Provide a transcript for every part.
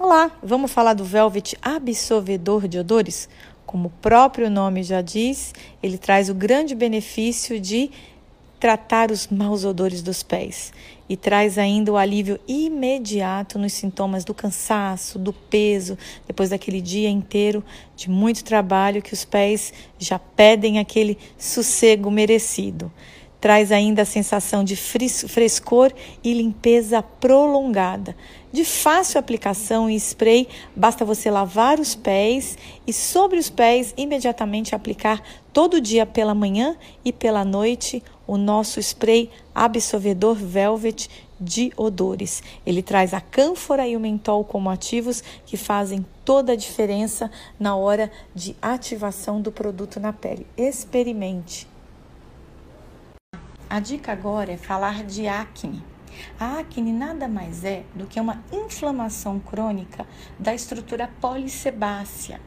Olá, vamos falar do Velvet absorvedor de odores? Como o próprio nome já diz, ele traz o grande benefício de tratar os maus odores dos pés e traz ainda o alívio imediato nos sintomas do cansaço, do peso, depois daquele dia inteiro de muito trabalho que os pés já pedem aquele sossego merecido traz ainda a sensação de frescor e limpeza prolongada. De fácil aplicação e spray, basta você lavar os pés e sobre os pés imediatamente aplicar todo dia pela manhã e pela noite o nosso spray absorvedor Velvet de odores. Ele traz a cânfora e o mentol como ativos que fazem toda a diferença na hora de ativação do produto na pele. Experimente. A dica agora é falar de acne. A acne nada mais é do que uma inflamação crônica da estrutura polissebácea,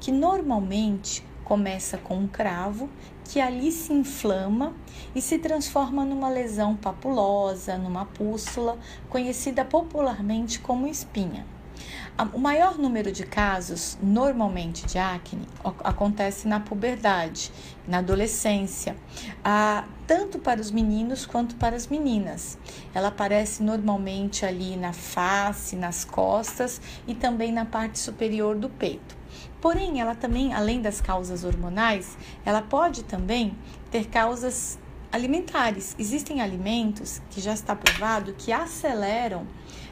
que normalmente começa com um cravo que ali se inflama e se transforma numa lesão papulosa, numa pústula, conhecida popularmente como espinha. O maior número de casos, normalmente de acne, acontece na puberdade, na adolescência, tanto para os meninos quanto para as meninas. Ela aparece normalmente ali na face, nas costas e também na parte superior do peito. Porém, ela também, além das causas hormonais, ela pode também ter causas alimentares. Existem alimentos que já está provado que aceleram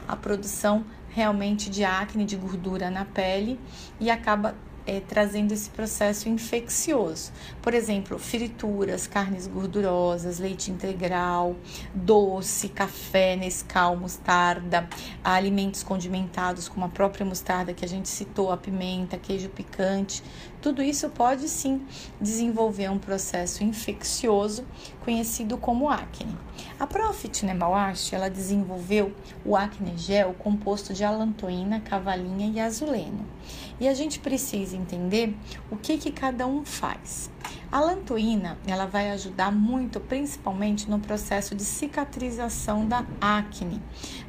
a produção realmente de acne, de gordura na pele e acaba é, trazendo esse processo infeccioso. Por exemplo, frituras, carnes gordurosas, leite integral, doce, café, Nescau, mostarda, alimentos condimentados como a própria mostarda que a gente citou, a pimenta, queijo picante. Tudo isso pode sim desenvolver um processo infeccioso conhecido como acne. A Profit Nemawash, ela desenvolveu o acne gel composto de alantoína, cavalinha e azuleno. E a gente precisa entender o que, que cada um faz. A lantoína, ela vai ajudar muito, principalmente no processo de cicatrização da acne,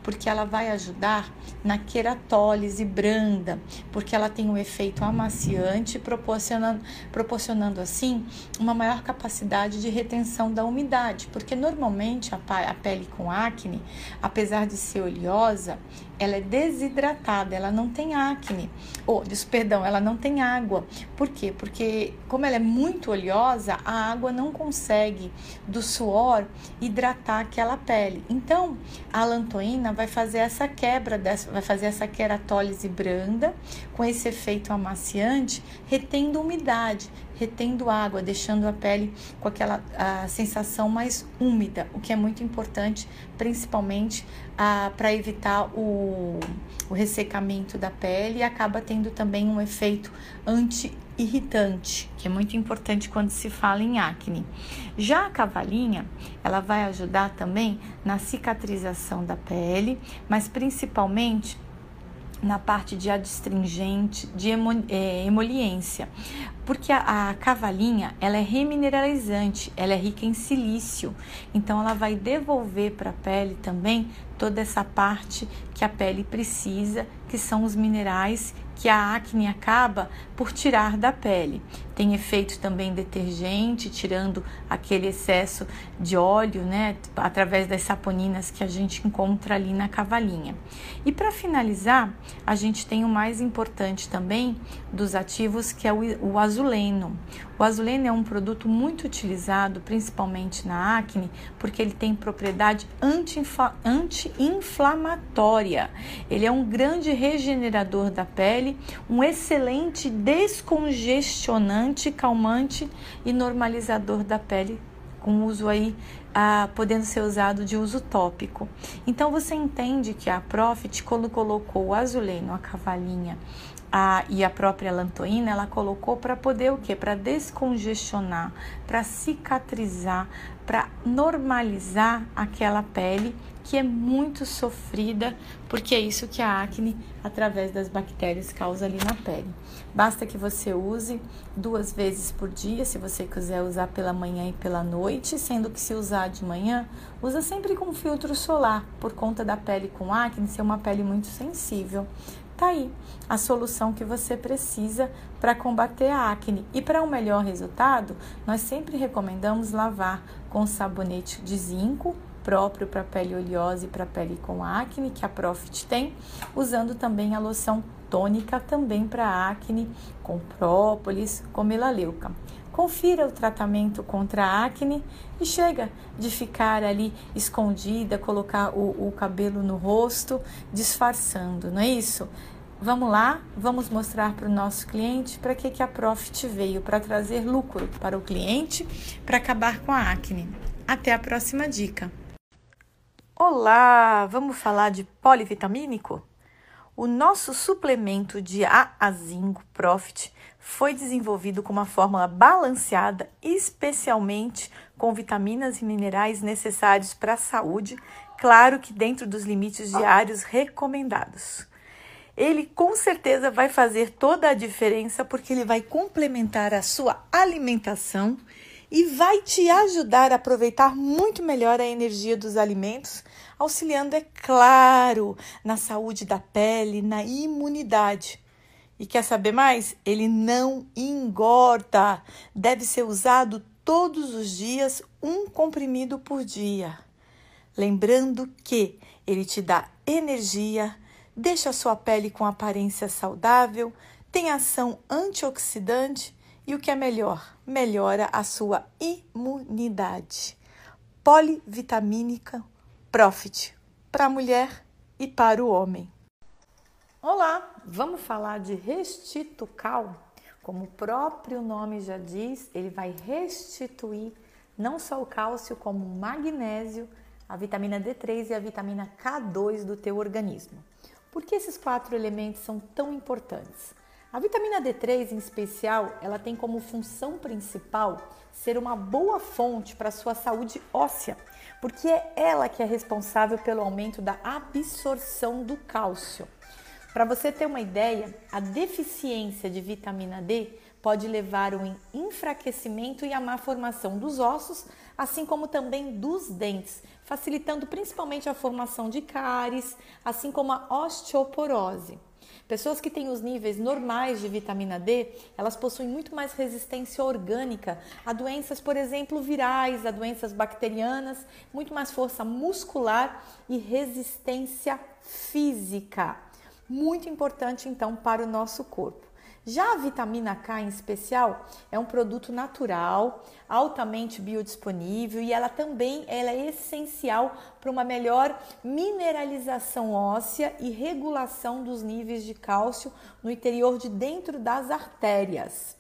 porque ela vai ajudar na queratólise branda, porque ela tem um efeito amaciante, proporcionando, proporcionando assim uma maior capacidade de retenção da umidade, porque normalmente a, a pele com acne, apesar de ser oleosa, ela é desidratada, ela não tem acne, ou, oh, perdão, ela não tem água. Por quê? Porque como ela é muito oleosa, a água não consegue do suor hidratar aquela pele. Então, a lantoína vai fazer essa quebra dessa, vai fazer essa queratólise branda com esse efeito amaciante, retendo umidade, retendo água, deixando a pele com aquela a sensação mais úmida, o que é muito importante, principalmente para evitar o, o ressecamento da pele e acaba tendo também um efeito anti-irritante, que é muito importante quando se fala em acne. Já a cavalinha, ela vai ajudar também na cicatrização da pele, mas principalmente na parte de adstringente, de é, emoliência, porque a, a, cavalinha ela é remineralizante, ela é rica em silício, então ela vai devolver para a pele também toda essa parte que a pele precisa, que são os minerais que a acne acaba por tirar da pele. Tem efeito também detergente, tirando aquele excesso de óleo, né, através das saponinas que a gente encontra ali na cavalinha. E para finalizar, a gente tem o mais importante também dos ativos, que é o, azuleno. O azuleno é um produto muito utilizado, principalmente na acne, porque ele tem propriedade anti-inflamatória. Ele é um grande regenerador da pele, um excelente descongestionante, calmante e normalizador da pele com uso aí ah, podendo ser usado de uso tópico. Então você entende que a Profit, quando colocou o azuleno, a cavalinha a, e a própria lantoína, ela colocou para poder o quê? Para descongestionar, para cicatrizar, para normalizar aquela pele que é muito sofrida, porque é isso que a acne, através das bactérias, causa ali na pele. Basta que você use duas vezes por dia, se você quiser usar pela manhã e pela noite, sendo que se usar de manhã, usa sempre com filtro solar, por conta da pele com acne ser uma pele muito sensível. Tá aí a solução que você precisa para combater a acne. E para um melhor resultado, nós sempre recomendamos lavar com sabonete de zinco próprio para pele oleosa e para pele com acne, que a Profit tem, usando também a loção tônica também para acne com própolis, com melaleuca. Confira o tratamento contra a acne e chega de ficar ali escondida, colocar o, o cabelo no rosto, disfarçando, não é isso? Vamos lá, vamos mostrar para o nosso cliente para que, que a Profit veio, para trazer lucro para o cliente, para acabar com a acne. Até a próxima dica. Olá, vamos falar de polivitamínico? O nosso suplemento de A a Zinco Profit foi desenvolvido com uma fórmula balanceada, especialmente com vitaminas e minerais necessários para a saúde, claro que dentro dos limites diários recomendados ele com certeza vai fazer toda a diferença porque ele vai complementar a sua alimentação e vai te ajudar a aproveitar muito melhor a energia dos alimentos, auxiliando, é claro, na saúde da pele, na imunidade. E quer saber mais? Ele não engorda. Deve ser usado todos os dias, um comprimido por dia. Lembrando que ele te dá energia, deixa a sua pele com aparência saudável, tem ação antioxidante e o que é melhor, melhora a sua imunidade. Polivitamínica Profit para a mulher e para o homem. Olá, vamos falar de Restitucal. Como o próprio nome já diz, ele vai restituir não só o cálcio, como o magnésio, a vitamina D3 e a vitamina K2 do teu organismo. Por que esses quatro elementos são tão importantes? A vitamina D3, em especial, ela tem como função principal ser uma boa fonte para a sua saúde óssea, porque é ela que é responsável pelo aumento da absorção do cálcio. Para você ter uma ideia, a deficiência de vitamina D pode levar ao enfraquecimento e a má formação dos ossos, assim como também dos dentes, facilitando principalmente a formação de cáries, assim como a osteoporose. Pessoas que têm os níveis normais de vitamina D, elas possuem muito mais resistência orgânica a doenças, por exemplo, virais, a doenças bacterianas, muito mais força muscular e resistência física. Muito importante então para o nosso corpo. Já a vitamina K em especial é um produto natural, altamente biodisponível e ela também ela é essencial para uma melhor mineralização óssea e regulação dos níveis de cálcio no interior de dentro das artérias.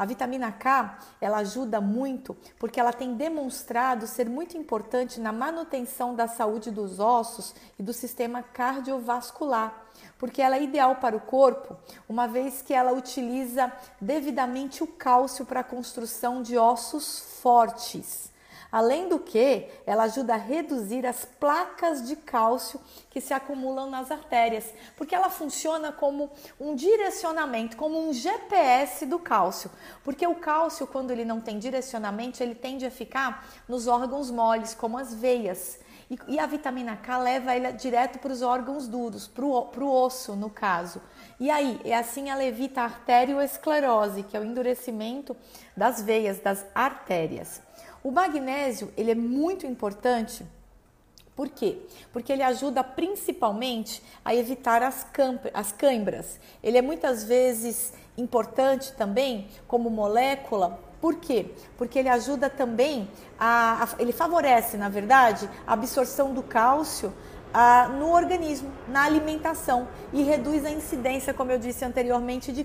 A vitamina K, ela ajuda muito porque ela tem demonstrado ser muito importante na manutenção da saúde dos ossos e do sistema cardiovascular porque ela é ideal para o corpo, uma vez que ela utiliza devidamente o cálcio para a construção de ossos fortes. Além do que, ela ajuda a reduzir as placas de cálcio que se acumulam nas artérias, porque ela funciona como um direcionamento, como um GPS do cálcio. Porque o cálcio, quando ele não tem direcionamento, ele tende a ficar nos órgãos moles, como as veias. E, a vitamina K leva ele direto para os órgãos duros, para o osso, no caso. E aí, é assim ela evita a arteriosclerose, que é o endurecimento das veias, das artérias. O magnésio, ele é muito importante por quê? Porque ele ajuda principalmente a evitar as, as câimbras. Ele é muitas vezes importante também como molécula por quê? Porque ele ajuda também a, a ele favorece, na verdade, a absorção do cálcio a, no organismo, na alimentação e reduz a incidência, como eu disse anteriormente, de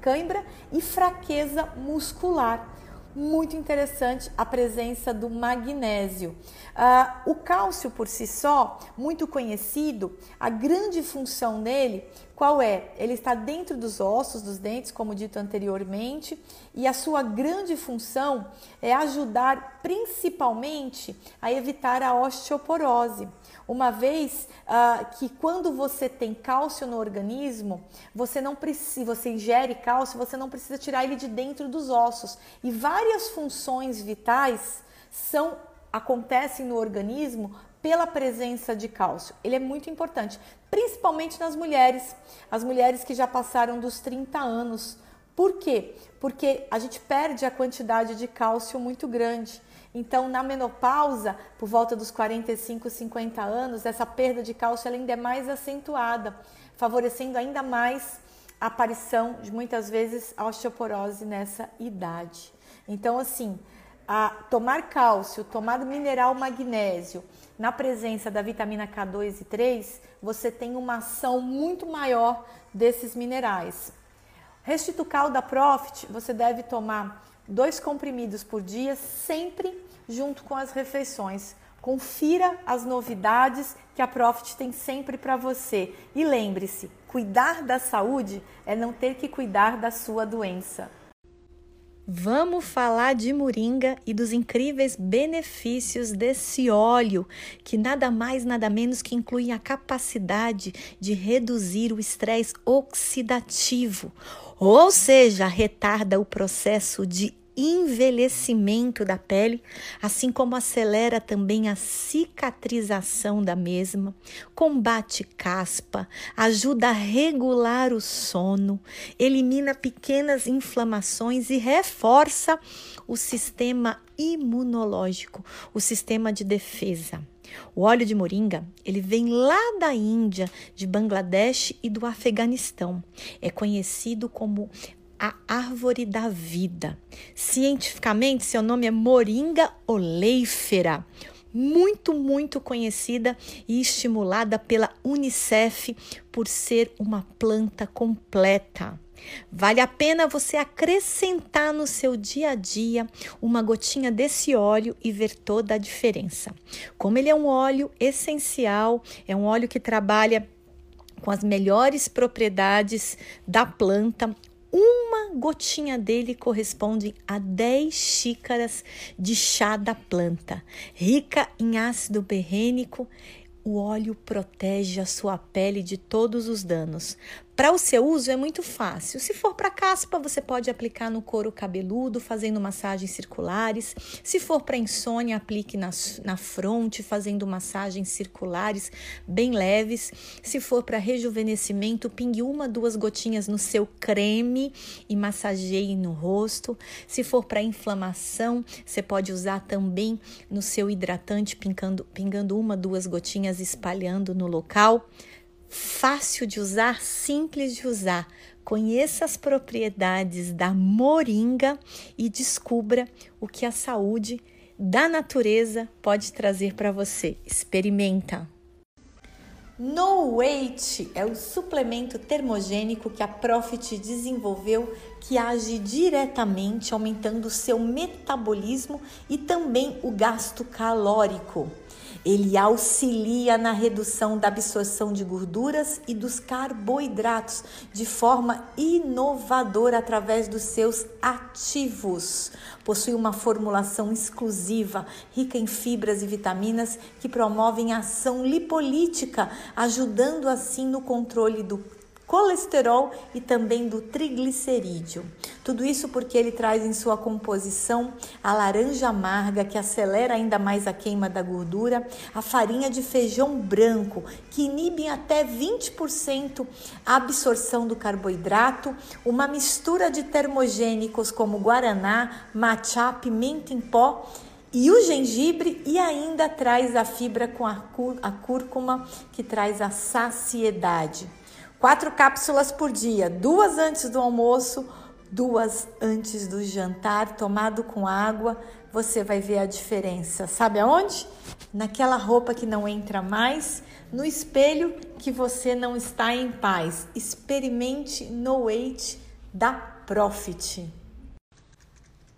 cãibra e fraqueza muscular muito interessante a presença do magnésio. Uh, o cálcio por si só, muito conhecido, a grande função nele qual é? Ele está dentro dos ossos dos dentes, como dito anteriormente, e a sua grande função é ajudar principalmente a evitar a osteoporose. Uma vez uh, que quando você tem cálcio no organismo, você não precisa, você ingere cálcio, você não precisa tirar ele de dentro dos ossos. E várias funções vitais são acontecem no organismo pela presença de cálcio. Ele é muito importante, principalmente nas mulheres, as mulheres que já passaram dos 30 anos. Por quê? Porque a gente perde a quantidade de cálcio muito grande. Então, na menopausa, por volta dos 45, 50 anos, essa perda de cálcio ainda é mais acentuada, favorecendo ainda mais a aparição de muitas vezes osteoporose nessa idade. Então, assim, a tomar cálcio, tomar mineral magnésio, na presença da vitamina K2 e 3, você tem uma ação muito maior desses minerais. Restitucal da Profit, você deve tomar dois comprimidos por dia, sempre junto com as refeições. Confira as novidades que a Profit tem sempre para você. E lembre-se, cuidar da saúde é não ter que cuidar da sua doença. Vamos falar de moringa e dos incríveis benefícios desse óleo, que nada mais, nada menos que inclui a capacidade de reduzir o estresse oxidativo, ou seja, retarda o processo de envelhecimento da pele, assim como acelera também a cicatrização da mesma, combate caspa, ajuda a regular o sono, elimina pequenas inflamações e reforça o sistema imunológico, o sistema de defesa. O óleo de moringa, ele vem lá da Índia, de Bangladesh e do Afeganistão. É conhecido como a árvore da vida. Cientificamente, seu nome é Moringa oleifera, muito, muito conhecida e estimulada pela Unicef por ser uma planta completa. Vale a pena você acrescentar no seu dia a dia uma gotinha desse óleo e ver toda a diferença. Como ele é um óleo essencial, é um óleo que trabalha com as melhores propriedades da planta, uma gotinha dele corresponde a 10 xícaras de chá da planta, rica em ácido berrênico o óleo protege a sua pele de todos os danos. Para o seu uso é muito fácil. Se for para caspa, você pode aplicar no couro cabeludo, fazendo massagens circulares. Se for para insônia, aplique na, na fronte, fazendo massagens circulares bem leves. Se for para rejuvenescimento, pingue uma, duas gotinhas no seu creme e massageie no rosto. Se for para inflamação, você pode usar também no seu hidratante, pingando, pingando uma, duas gotinhas espalhando no local. Fácil de usar, simples de usar. Conheça as propriedades da moringa e descubra o que a saúde da natureza pode trazer para você. Experimenta! No Weight é o suplemento termogênico que a Profit desenvolveu que age diretamente aumentando o seu metabolismo e também o gasto calórico. Ele auxilia na redução da absorção de gorduras e dos carboidratos de forma inovadora através dos seus ativos. Possui uma formulação exclusiva, rica em fibras e vitaminas que promovem a ação lipolítica, ajudando assim no controle do colesterol e também do triglicerídeo. Tudo isso porque ele traz em sua composição a laranja amarga, que acelera ainda mais a queima da gordura, a farinha de feijão branco, que inibe até 20% a absorção do carboidrato, uma mistura de termogênicos como guaraná, matcha, pimenta em pó e o gengibre e ainda traz a fibra com a, cúrcuma que traz a saciedade. Quatro cápsulas por dia, duas antes do almoço, duas antes do jantar, tomado com água, você vai ver a diferença. Sabe aonde? Naquela roupa que não entra mais, no espelho que você não está em paz. Experimente No Weight da Profit.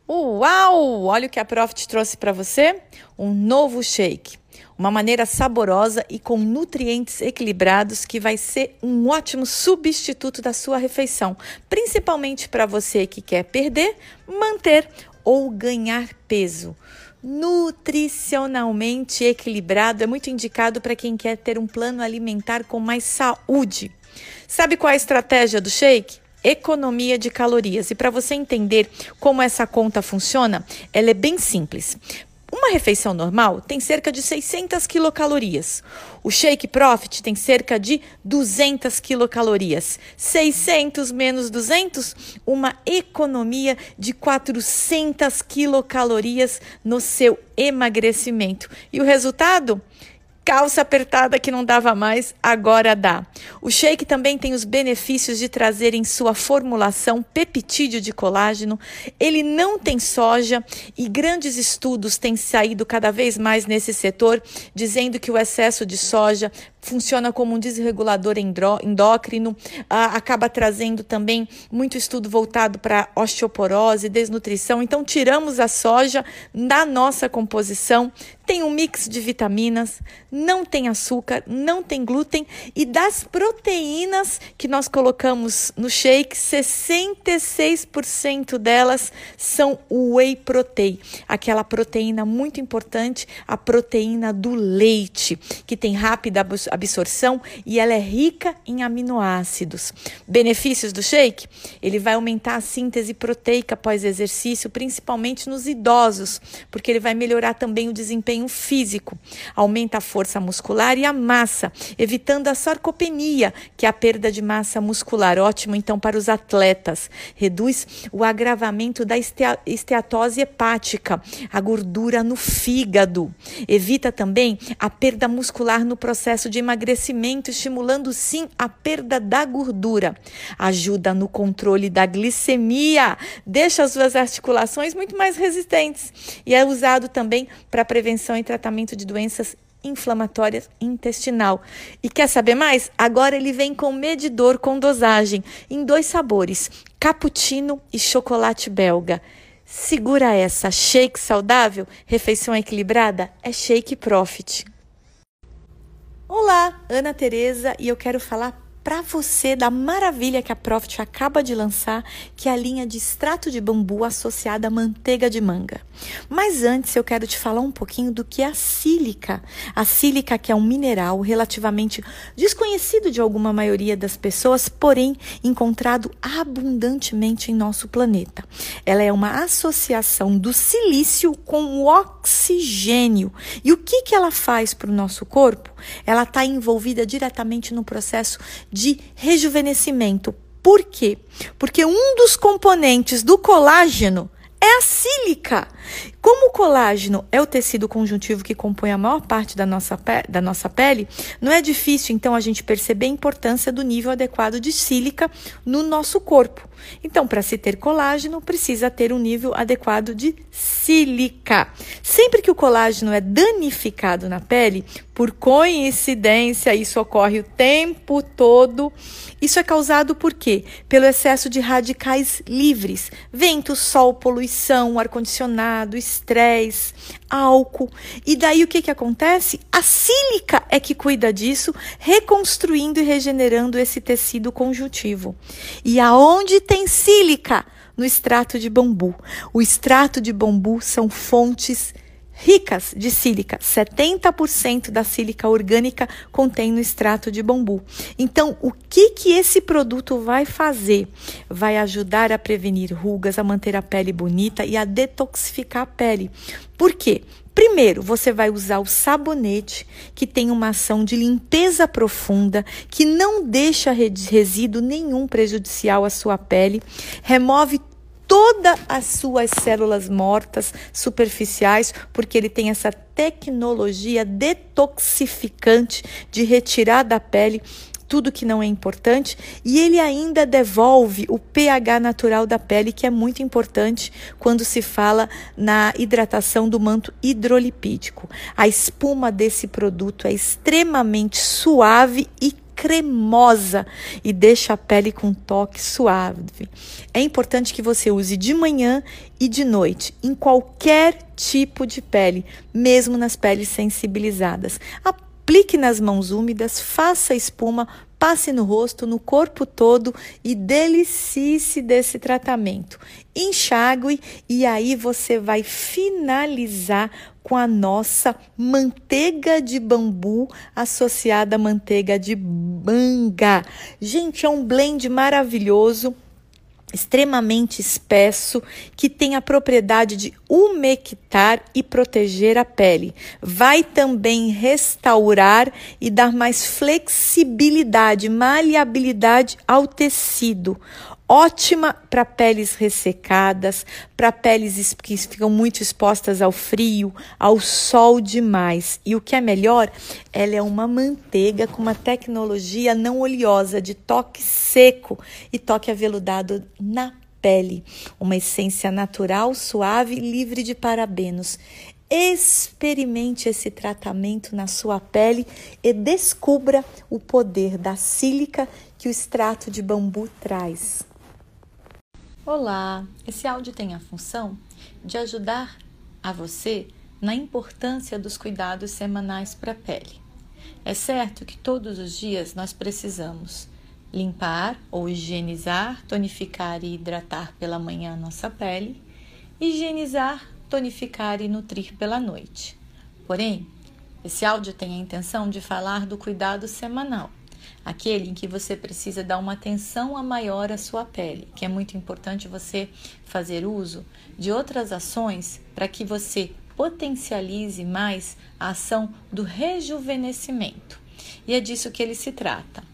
Uau! Olha o que a Profit trouxe para você: um novo shake uma maneira saborosa e com nutrientes equilibrados que vai ser um ótimo substituto da sua refeição, principalmente para você que quer perder, manter ou ganhar peso. Nutricionalmente equilibrado é muito indicado para quem quer ter um plano alimentar com mais saúde. Sabe qual é a estratégia do shake? economia de calorias. E para você entender como essa conta funciona, ela é bem simples. Uma refeição normal tem cerca de 600 quilocalorias. O Shake Profit tem cerca de 200 quilocalorias. 600 menos 200, uma economia de 400 quilocalorias no seu emagrecimento. E o resultado? Calça apertada que não dava mais, agora dá. O shake também tem os benefícios de trazer em sua formulação peptídeo de colágeno. Ele não tem soja e grandes estudos têm saído cada vez mais nesse setor, dizendo que o excesso de soja funciona como um desregulador endócrino, ah, acaba trazendo também muito estudo voltado para osteoporose, desnutrição. Então, tiramos a soja da nossa composição, tem um mix de vitaminas, não tem açúcar, não tem glúten e das proteínas que nós colocamos no shake, 66% delas são whey protein, aquela proteína muito importante, a proteína do leite, que tem rápida absorção e ela é rica em aminoácidos. Benefícios do shake? Ele vai aumentar a síntese proteica após exercício, principalmente nos idosos, porque ele vai melhorar também o desempenho físico, aumenta a força muscular e a massa, evitando a sarcopenia, que é a perda de massa muscular. Ótimo então para os atletas. Reduz o agravamento da esteatose hepática, a gordura no fígado. Evita também a perda muscular no processo de emagrecimento, estimulando sim a perda da gordura. Ajuda no controle da glicemia, deixa as suas articulações muito mais resistentes e é usado também para prevenção e tratamento de doenças inflamatórias intestinal. E quer saber mais? Agora ele vem com medidor com dosagem em dois sabores, cappuccino e chocolate belga. Segura essa, shake saudável, refeição equilibrada, é Shake Profit. Olá, Ana Tereza e eu quero falar para você da maravilha que a Profit acaba de lançar, que é a linha de extrato de bambu associada à manteiga de manga. Mas antes eu quero te falar um pouquinho do que é a sílica. A sílica que é um mineral relativamente desconhecido de alguma maioria das pessoas, porém encontrado abundantemente em nosso planeta. Ela é uma associação do silício com o oxigênio. E o que, que ela faz para o nosso corpo? Ela está envolvida diretamente no processo de rejuvenescimento. Por quê? Porque um dos componentes do colágeno é a sílica. Como o colágeno é o tecido conjuntivo que compõe a maior parte da nossa, da nossa pele, não é difícil então a gente perceber a importância do nível adequado de sílica no nosso corpo. Então, para se ter colágeno, precisa ter um nível adequado de sílica. Sempre que o colágeno é danificado na pele, por coincidência, isso ocorre o tempo todo. Isso é causado por quê? Pelo excesso de radicais livres, vento, sol, poluição, ar-condicionado, estresse, álcool. E daí o que, que acontece? A sílica é que cuida disso, reconstruindo e regenerando esse tecido conjuntivo. E aonde tem sílica? No extrato de bambu. O extrato de bambu são fontes ricas de sílica. 70% da sílica orgânica contém no extrato de bambu. Então, o que que esse produto vai fazer? Vai ajudar a prevenir rugas, a manter a pele bonita e a detoxificar a pele. Por quê? Primeiro, você vai usar o sabonete, que tem uma ação de limpeza profunda, que não deixa resíduo nenhum prejudicial à sua pele, remove todas as suas células mortas superficiais, porque ele tem essa tecnologia detoxificante de retirar da pele tudo que não é importante e ele ainda devolve o pH natural da pele, que é muito importante quando se fala na hidratação do manto hidrolipídico. A espuma desse produto é extremamente suave e cremosa e deixa a pele com um toque suave. É importante que você use de manhã e de noite em qualquer tipo de pele, mesmo nas peles sensibilizadas. Aplique nas mãos úmidas, faça espuma, passe no rosto, no corpo todo e delicie-se desse tratamento. Enxague e aí você vai finalizar com a nossa manteiga de bambu associada à manteiga de manga. Gente, é um blend maravilhoso extremamente espesso que tem a propriedade de umectar e proteger a pele. Vai também restaurar e dar mais flexibilidade, maleabilidade ao tecido ótima para peles ressecadas, para peles que ficam muito expostas ao frio, ao sol demais. E o que é melhor, ela é uma manteiga com uma tecnologia não oleosa de toque seco e toque aveludado na pele. Uma essência natural, suave livre de parabenos. Experimente esse tratamento na sua pele e descubra o poder da sílica que o extrato de bambu traz. Olá! Esse áudio tem a função de ajudar a você na importância dos cuidados semanais para a pele. É certo que todos os dias nós precisamos limpar ou higienizar, tonificar e hidratar pela manhã a nossa pele, higienizar, tonificar e nutrir pela noite. Porém, esse áudio tem a intenção de falar do cuidado semanal aquele em que você precisa dar uma atenção a maior à sua pele, que é muito importante você fazer uso de outras ações para que você potencialize mais a ação do rejuvenescimento. E é disso que ele se trata.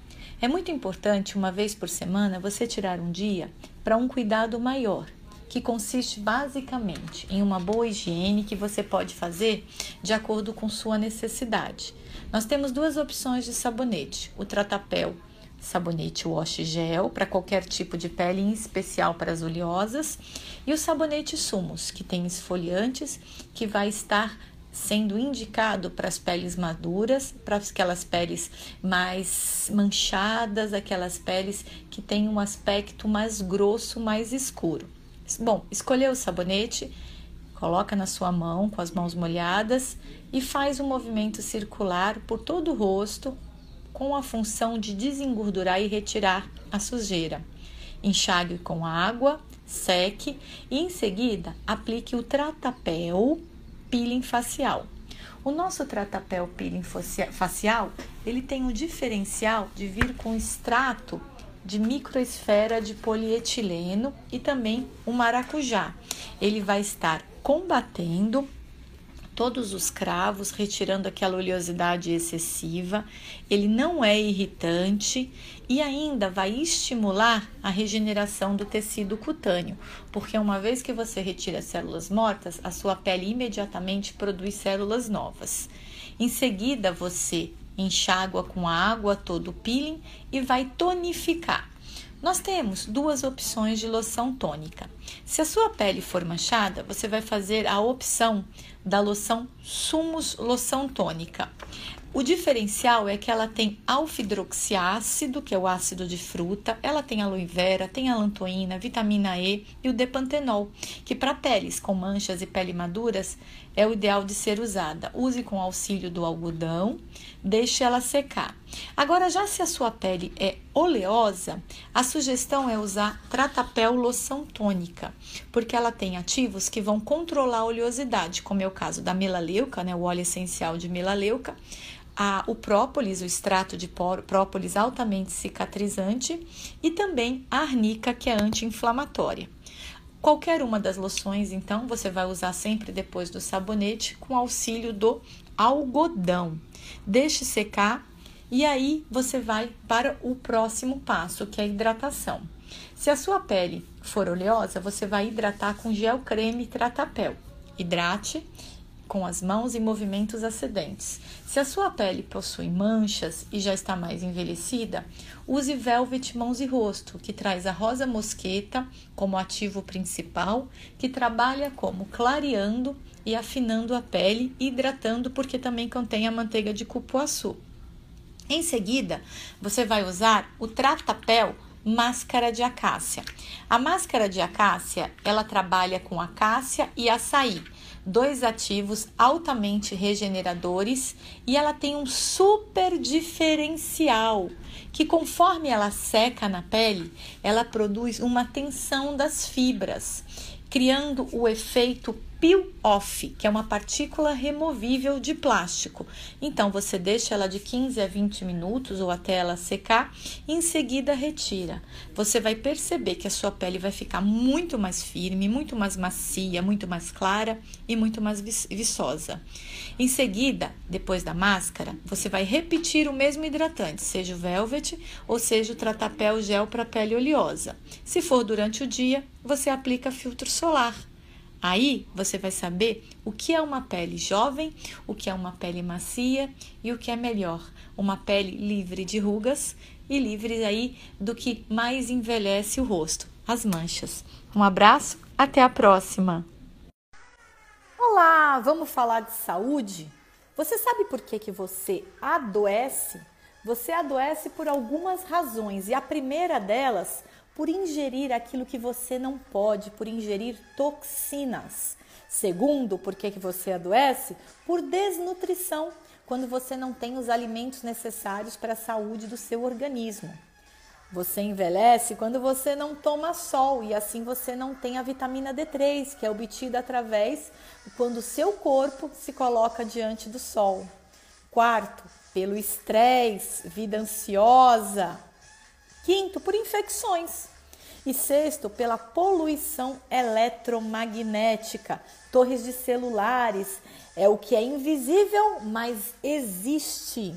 É muito importante, uma vez por semana, você tirar um dia para um cuidado maior, que consiste basicamente em uma boa higiene que você pode fazer de acordo com sua necessidade. Nós temos duas opções de sabonete: o Tratapel sabonete wash gel para qualquer tipo de pele, em especial para as oleosas, e o sabonete Sumos, que tem esfoliantes, que vai estar sendo indicado para as peles maduras, para aquelas peles mais manchadas, aquelas peles que têm um aspecto mais grosso, mais escuro. Bom, escolheu o sabonete, coloca na sua mão com as mãos molhadas e faz um movimento circular por todo o rosto com a função de desengordurar e retirar a sujeira. Enxague com água, seque e em seguida aplique o tratapel peeling facial. O nosso tratapel peeling facial, ele tem o diferencial de vir com extrato de microesfera de polietileno e também o maracujá. Ele vai estar combatendo todos os cravos, retirando aquela oleosidade excessiva. Ele não é irritante e ainda vai estimular a regeneração do tecido cutâneo, porque uma vez que você retira as células mortas, a sua pele imediatamente produz células novas. Em seguida, você enxágua com água todo o peeling e vai tonificar. Nós temos duas opções de loção tônica. Se a sua pele for manchada, você vai fazer a opção da loção Sumos Loção Tônica. O diferencial é que ela tem alfa-hidroxiácido, que é o ácido de fruta, ela tem aloe vera, tem alantoína, vitamina E e o depantenol, que para peles com manchas e pele maduras é o ideal de ser usada. Use com auxílio do algodão, deixe ela secar. Agora, já se a sua pele é oleosa, a sugestão é usar Tratapel loção tônica, porque ela tem ativos que vão controlar a oleosidade, como é o caso da melaleuca, né, o óleo essencial de melaleuca, a, o própolis, o extrato de própolis altamente cicatrizante e também a arnica, que é anti-inflamatória. Qualquer uma das loções, então, você vai usar sempre depois do sabonete com auxílio do algodão. Deixe secar e aí você vai para o próximo passo, que é a hidratação. Se a sua pele for oleosa, você vai hidratar com gel creme Tratapel. Hidrate com as mãos em movimentos ascendentes. Se a sua pele possui manchas e já está mais envelhecida, use Velvet Mãos e Rosto, que traz a rosa mosqueta como ativo principal, que trabalha como clareando e afinando a pele e hidratando, porque também contém a manteiga de cupuaçu. Em seguida, você vai usar o Tratapel máscara de acácia. A máscara de acácia, ela trabalha com acácia e açaí, dois ativos altamente regeneradores, e ela tem um super diferencial, que conforme ela seca na pele, ela produz uma tensão das fibras, criando o efeito peel-off, que é uma partícula removível de plástico. Então você deixa ela de 15 a 20 minutos ou até ela secar e em seguida retira. Você vai perceber que a sua pele vai ficar muito mais firme, muito mais macia, muito mais clara e muito mais viçosa. Em seguida, depois da máscara, você vai repetir o mesmo hidratante, seja o Velvet ou seja o Tratapel Gel para pele oleosa. Se for durante o dia, você aplica filtro solar. Aí você vai saber o que é uma pele jovem, o que é uma pele macia e o que é melhor, uma pele livre de rugas e livre aí do que mais envelhece o rosto, as manchas. Um abraço, até a próxima. Olá, vamos falar de saúde? Você sabe por que que você adoece? Você adoece por algumas razões e a primeira delas por ingerir aquilo que você não pode, por ingerir toxinas. Segundo, por que, que você adoece? Por desnutrição, quando você não tem os alimentos necessários para a saúde do seu organismo. Você envelhece quando você não toma sol e assim você não tem a vitamina D3, que é obtida através quando o seu corpo se coloca diante do sol. Quarto, pelo estresse, vida ansiosa, Quinto, por infecções. E sexto, pela poluição eletromagnética. Torres de celulares é o que é invisível, mas existe.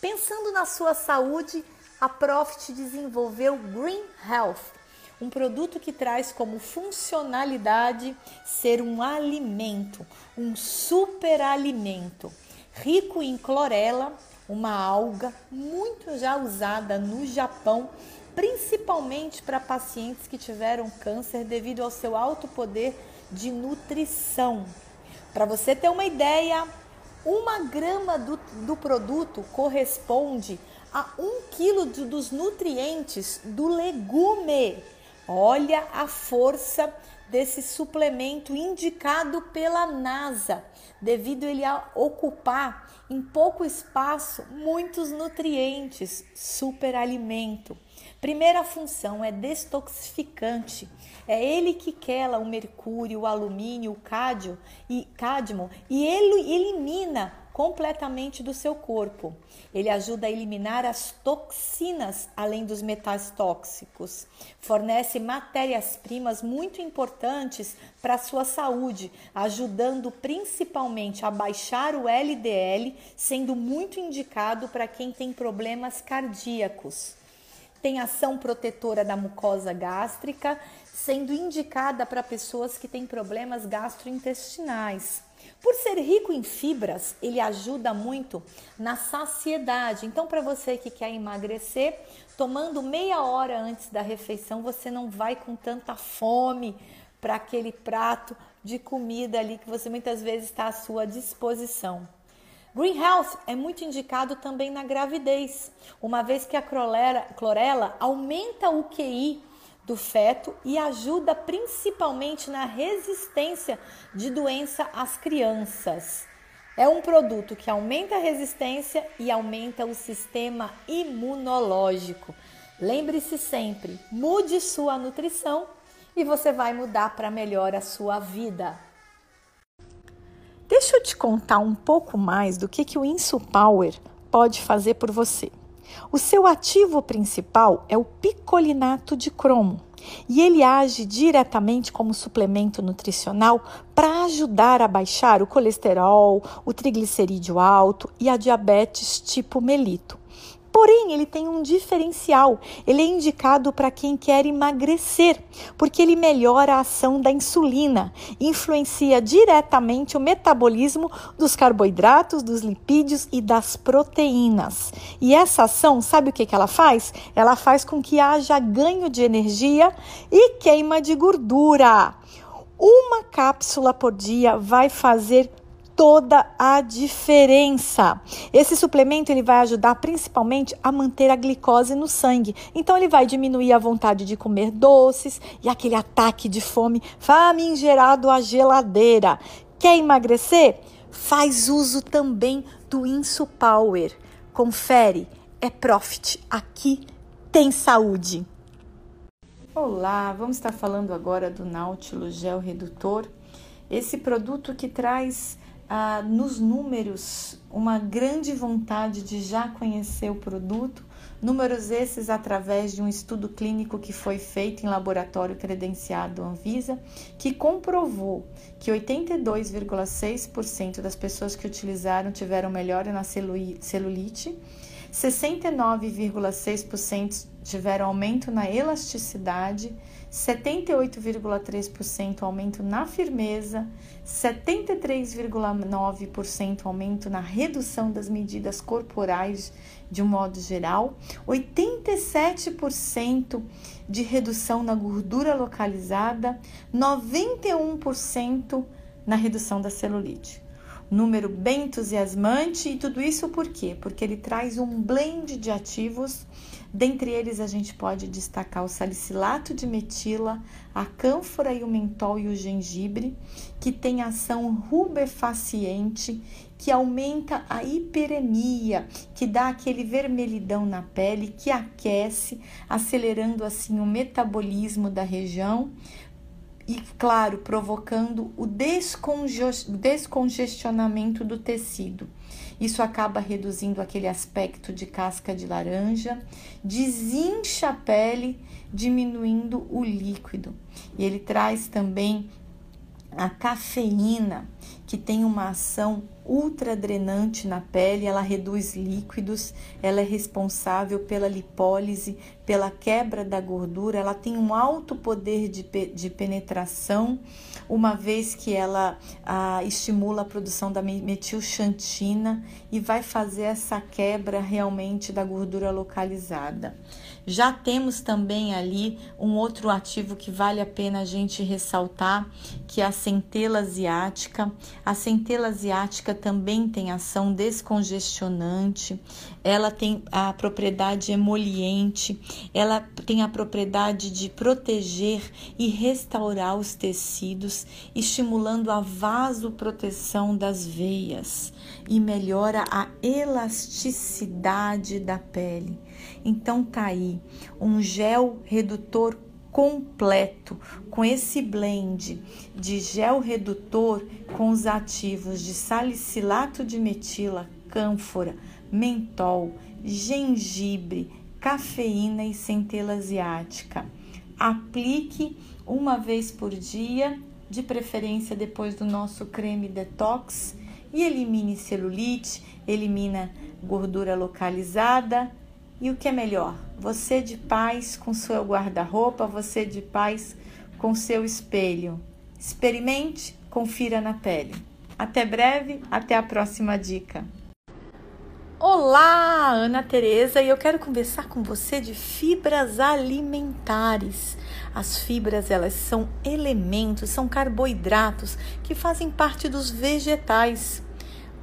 Pensando na sua saúde, a Profit desenvolveu Green Health, um produto que traz como funcionalidade ser um alimento, um superalimento, rico em clorela, uma alga muito já usada no Japão, principalmente para pacientes que tiveram câncer devido ao seu alto poder de nutrição. Para você ter uma ideia, uma grama do, do produto corresponde a um quilo dos nutrientes do legume. Olha a força desse suplemento indicado pela NASA, devido ele a ocupar em pouco espaço muitos nutrientes, superalimento. Primeira função é destoxificante. É ele que quela o mercúrio, o alumínio, o cádio e cádmio e ele elimina completamente do seu corpo. Ele ajuda a eliminar as toxinas, além dos metais tóxicos. Fornece matérias-primas muito importantes para a sua saúde, ajudando principalmente a baixar o LDL, sendo muito indicado para quem tem problemas cardíacos. Tem ação protetora da mucosa gástrica, sendo indicada para pessoas que têm problemas gastrointestinais por ser rico em fibras, ele ajuda muito na saciedade. Então, para você que quer emagrecer, tomando meia hora antes da refeição, você não vai com tanta fome para aquele prato de comida ali que você muitas vezes está à sua disposição. Green Health é muito indicado também na gravidez, uma vez que a clorela, clorela aumenta o QI do feto e ajuda principalmente na resistência de doença às crianças. É um produto que aumenta a resistência e aumenta o sistema imunológico. Lembre-se sempre, mude sua nutrição e você vai mudar para melhor a sua vida. Deixa eu te contar um pouco mais do que, que o Insupower pode fazer por você. O seu ativo principal é o picolinato de cromo e ele age diretamente como suplemento nutricional para ajudar a baixar o colesterol, o triglicerídeo alto e a diabetes tipo melito. Porém, ele tem um diferencial. Ele é indicado para quem quer emagrecer, porque ele melhora a ação da insulina, influencia diretamente o metabolismo dos carboidratos, dos lipídios e das proteínas. E essa ação, sabe o que, que ela faz? Ela faz com que haja ganho de energia e queima de gordura. Uma cápsula por dia vai fazer toda a diferença. Esse suplemento ele vai ajudar principalmente a manter a glicose no sangue. Então ele vai diminuir a vontade de comer doces e aquele ataque de fome famigerado à geladeira. Quer emagrecer? Faz uso também do Insu Power. Confere, é Profit. Aqui tem saúde. Olá, vamos estar falando agora do Nautilus Gel Redutor. Esse produto que traz ah, nos números uma grande vontade de já conhecer o produto, números esses através de um estudo clínico que foi feito em laboratório credenciado Anvisa, que comprovou que 82,6% das pessoas que utilizaram tiveram melhora na celulite, 69,6% tiveram aumento na elasticidade, 78,3% aumento na firmeza, 73,9% aumento na redução das medidas corporais de um modo geral, 87% de redução na gordura localizada, 91% na redução da celulite número bem entusiasmante e tudo isso por quê? Porque ele traz um blend de ativos Dentre eles, a gente pode destacar o salicilato de metila, a cânfora e o mentol e o gengibre, que tem ação rubefaciente, que aumenta a hiperemia, que dá aquele vermelhidão na pele, que aquece, acelerando assim o metabolismo da região e, claro, provocando o descongestionamento do tecido. Isso acaba reduzindo aquele aspecto de casca de laranja, desincha a pele, diminuindo o líquido. E ele traz também a cafeína, que tem uma ação ultra drenante na pele, ela reduz líquidos, ela é responsável pela lipólise, pela quebra da gordura, ela tem um alto poder de, de penetração, uma vez que ela ah, estimula a produção da metilxantina e vai fazer essa quebra realmente da gordura localizada. Já temos também ali um outro ativo que vale a pena a gente ressaltar, que é a centela asiática. A centela asiática também tem ação descongestionante, ela tem a propriedade emoliente, ela tem a propriedade de proteger e restaurar os tecidos, estimulando a vasoproteção das veias e melhora a elasticidade da pele. Então tá aí um gel redutor completo com esse blend de gel redutor com os ativos de salicilato de metila, cânfora, mentol, gengibre, cafeína e centela asiática. Aplique uma vez por dia, de preferência depois do nosso creme detox, e elimine celulite, elimina gordura localizada. E o que é melhor? Você de paz com seu guarda-roupa, você de paz com seu espelho. Experimente, confira na pele. Até breve, até a próxima dica. Olá, Ana Tereza, e eu quero conversar com você de fibras alimentares. As fibras, elas são elementos, são carboidratos que fazem parte dos vegetais.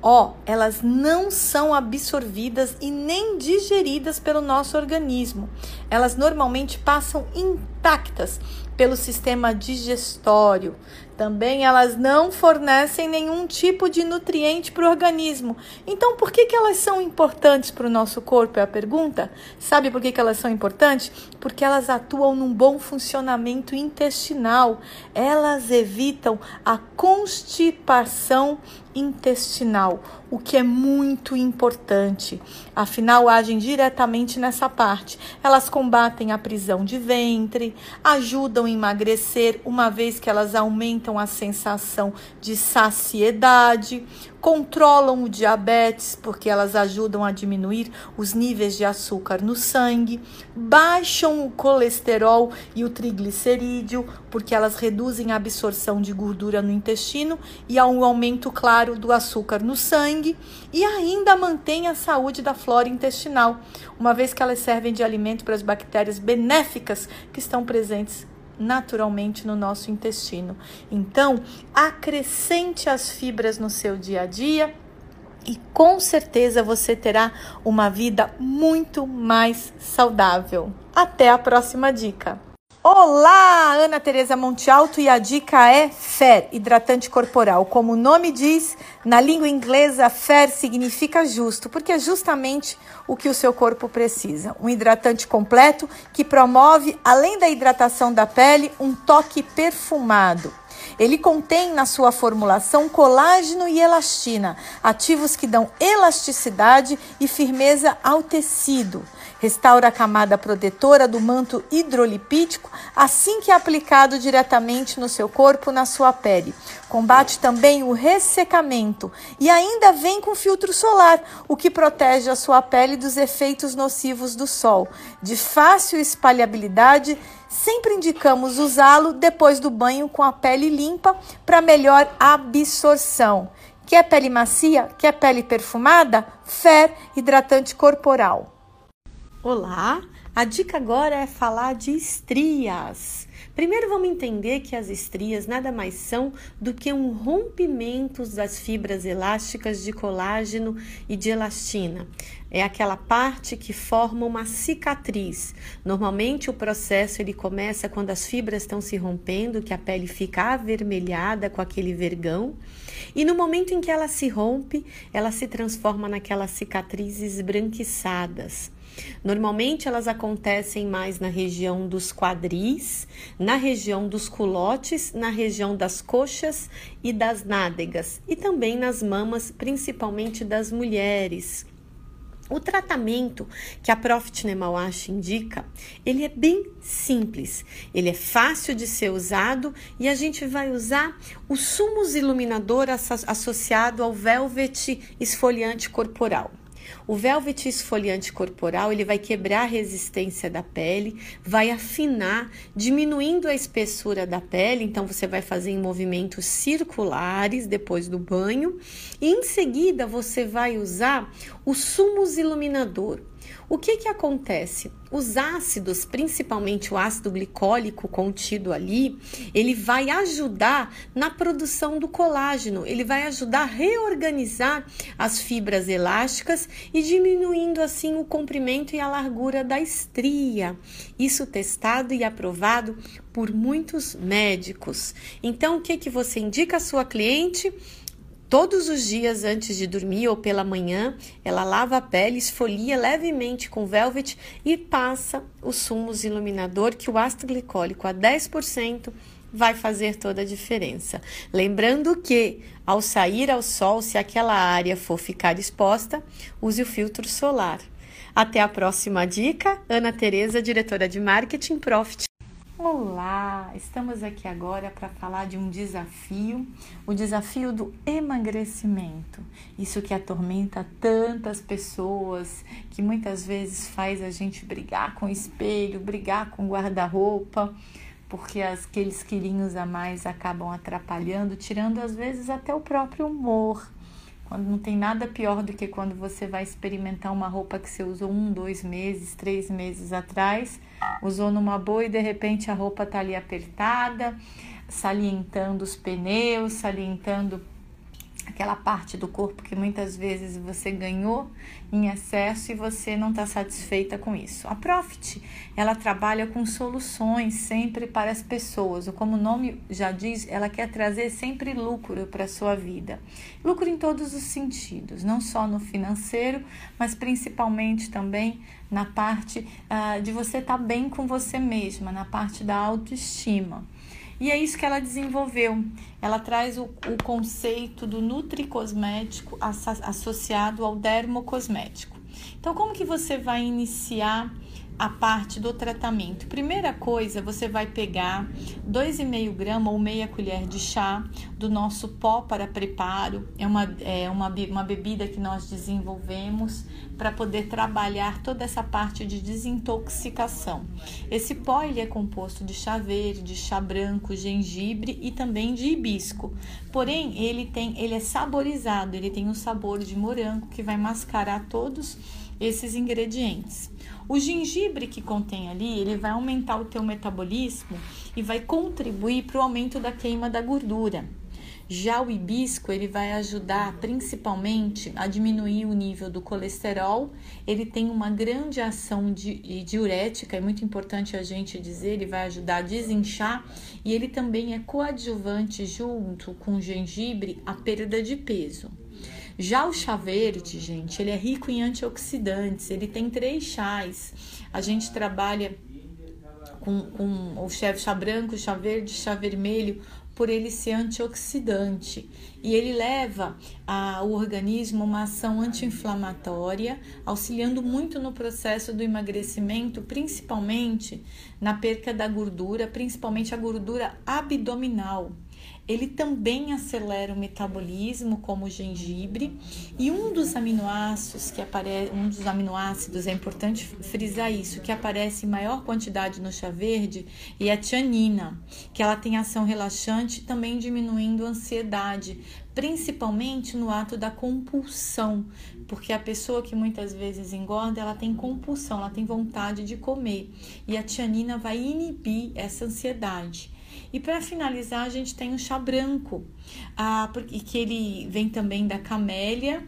Ó, elas não são absorvidas e nem digeridas pelo nosso organismo. Elas normalmente passam intactas pelo sistema digestório. Também elas não fornecem nenhum tipo de nutriente para o organismo. Então, por que, que elas são importantes para o nosso corpo? É a pergunta. Sabe por que, que elas são importantes? Porque elas atuam num bom funcionamento intestinal. Elas evitam a constipação intestinal, o que é muito importante. Afinal, agem diretamente nessa parte. Elas combatem a prisão de ventre, ajudam a emagrecer, uma vez que elas aumentam a sensação de saciedade, controlam o diabetes, porque elas ajudam a diminuir os níveis de açúcar no sangue, baixam o colesterol e o triglicerídeo, porque elas reduzem a absorção de gordura no intestino e há um aumento claro do açúcar no sangue, e ainda mantém a saúde da flora intestinal, uma vez que elas servem de alimento para as bactérias benéficas que estão presentes naturalmente no nosso intestino. Então, acrescente as fibras no seu dia a dia e com certeza você terá uma vida muito mais saudável. Até a próxima dica. Olá, Ana Teresa Monte Alto e a dica é FER, hidratante corporal. Como o nome diz, na língua inglesa, FER significa justo, porque é justamente o que o seu corpo precisa. Um hidratante completo que promove, além da hidratação da pele, um toque perfumado. Ele contém na sua formulação colágeno e elastina, ativos que dão elasticidade e firmeza ao tecido. Restaura a camada protetora do manto hidrolipídico assim que é aplicado diretamente no seu corpo, na sua pele. Combate também o ressecamento e ainda vem com filtro solar, o que protege a sua pele dos efeitos nocivos do sol. De fácil espalhabilidade, sempre indicamos usá-lo depois do banho com a pele limpa para melhor absorção. Quer pele macia? Quer pele perfumada? Fer hidratante corporal. Olá! A dica agora é falar de estrias. Primeiro vamos entender que as estrias nada mais são do que um rompimento das fibras elásticas de colágeno e de elastina. É aquela parte que forma uma cicatriz. Normalmente o processo ele começa quando as fibras estão se rompendo, que a pele fica avermelhada com aquele vergão, e no momento em que ela se rompe, ela se transforma naquelas cicatrizes esbranquiçadas. Normalmente elas acontecem mais na região dos quadris, na região dos culotes, na região das coxas e das nádegas e também nas mamas, principalmente das mulheres. O tratamento que a Profit Nemawash indica, ele é bem simples, ele é fácil de ser usado e a gente vai usar o Sumos Iluminador associado ao Velvet Esfoliante Corporal. O Velvet esfoliante corporal, ele vai quebrar a resistência da pele, vai afinar, diminuindo a espessura da pele, então você vai fazer em movimentos circulares depois do banho, e em seguida você vai usar o Sumos Iluminador. O que que acontece? Os ácidos, principalmente o ácido glicólico contido ali, ele vai ajudar na produção do colágeno, ele vai ajudar a reorganizar as fibras elásticas e diminuindo assim o comprimento e a largura da estria. Isso testado e aprovado por muitos médicos. Então, o que que você indica à sua cliente? Todos os dias antes de dormir ou pela manhã, ela lava a pele, esfolia levemente com velvet e passa o sumos iluminador que o ácido glicólico a 10% vai fazer toda a diferença. Lembrando que ao sair ao sol, se aquela área for ficar exposta, use o filtro solar. Até a próxima dica. Ana Tereza, diretora de marketing Profit. Olá, estamos aqui agora para falar de um desafio, o desafio do emagrecimento. Isso que atormenta tantas pessoas, que muitas vezes faz a gente brigar com o espelho, brigar com guarda-roupa, porque aqueles quilinhos a mais acabam atrapalhando, tirando às vezes até o próprio humor. Quando não tem nada pior do que quando você vai experimentar uma roupa que você usou um, dois meses, três meses atrás, usou numa boa e de repente a roupa tá ali apertada, salientando os pneus, salientando aquela parte do corpo que muitas vezes você ganhou em excesso e você não está satisfeita com isso. A Profit, ela trabalha com soluções sempre para as pessoas. Como o nome já diz, ela quer trazer sempre lucro para a sua vida. Lucro em todos os sentidos, não só no financeiro, mas principalmente também na parte uh, de você estar tá bem com você mesma, na parte da autoestima. E é isso que ela desenvolveu. Ela traz o, o conceito do nutricosmético associado ao dermocosmético. Então, como que você vai iniciar a parte do tratamento. Primeira coisa, você vai pegar 2,5 gramas ou meia colher de chá do nosso pó para preparo. É uma, é uma, uma bebida que nós desenvolvemos para poder trabalhar toda essa parte de desintoxicação. Esse pó ele é composto de chá verde, de chá branco, gengibre e também de hibisco. Porém, ele tem, ele é saborizado, ele tem um sabor de morango que vai mascarar todos esses ingredientes. O gengibre que contém ali, ele vai aumentar o teu metabolismo e vai contribuir para o aumento da queima da gordura. Já o hibisco, ele vai ajudar principalmente a diminuir o nível do colesterol. Ele tem uma grande ação de, diurética, é muito importante a gente dizer, ele vai ajudar a desinchar e ele também é coadjuvante junto com o gengibre a perda de peso. Já o chá verde, gente, ele é rico em antioxidantes, ele tem três chás. A gente trabalha com, com o chá branco, chá verde, chá vermelho, por ele ser antioxidante e ele leva ao organismo uma ação anti-inflamatória, auxiliando muito no processo do emagrecimento, principalmente na perca da gordura, principalmente a gordura abdominal ele também acelera o metabolismo, como o gengibre, e um dos aminoácidos que aparece, um dos aminoácidos é importante frisar isso, que aparece em maior quantidade no chá verde, e a tianina, que ela tem ação relaxante, também diminuindo a ansiedade, principalmente no ato da compulsão, porque a pessoa que muitas vezes engorda, ela tem compulsão, ela tem vontade de comer, e a tianina vai inibir essa ansiedade. E para finalizar, a gente tem o chá branco, ah, porque, que ele vem também da camélia.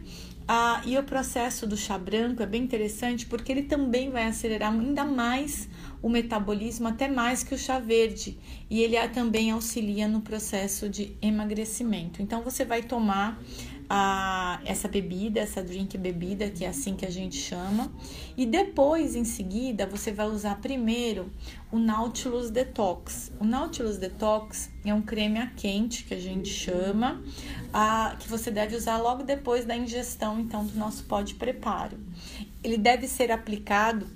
Ah, e o processo do chá branco é bem interessante porque ele também vai acelerar ainda mais o metabolismo, até mais que o chá verde. E ele também auxilia no processo de emagrecimento. Então, você vai tomar a, essa bebida, essa drink bebida, que é assim que a gente chama. E depois, em seguida, você vai usar primeiro o Nautilus Detox. O Nautilus Detox é um creme a quente que a gente chama, a, que você deve usar logo depois da ingestão, então, do nosso pó de preparo. Ele deve ser aplicado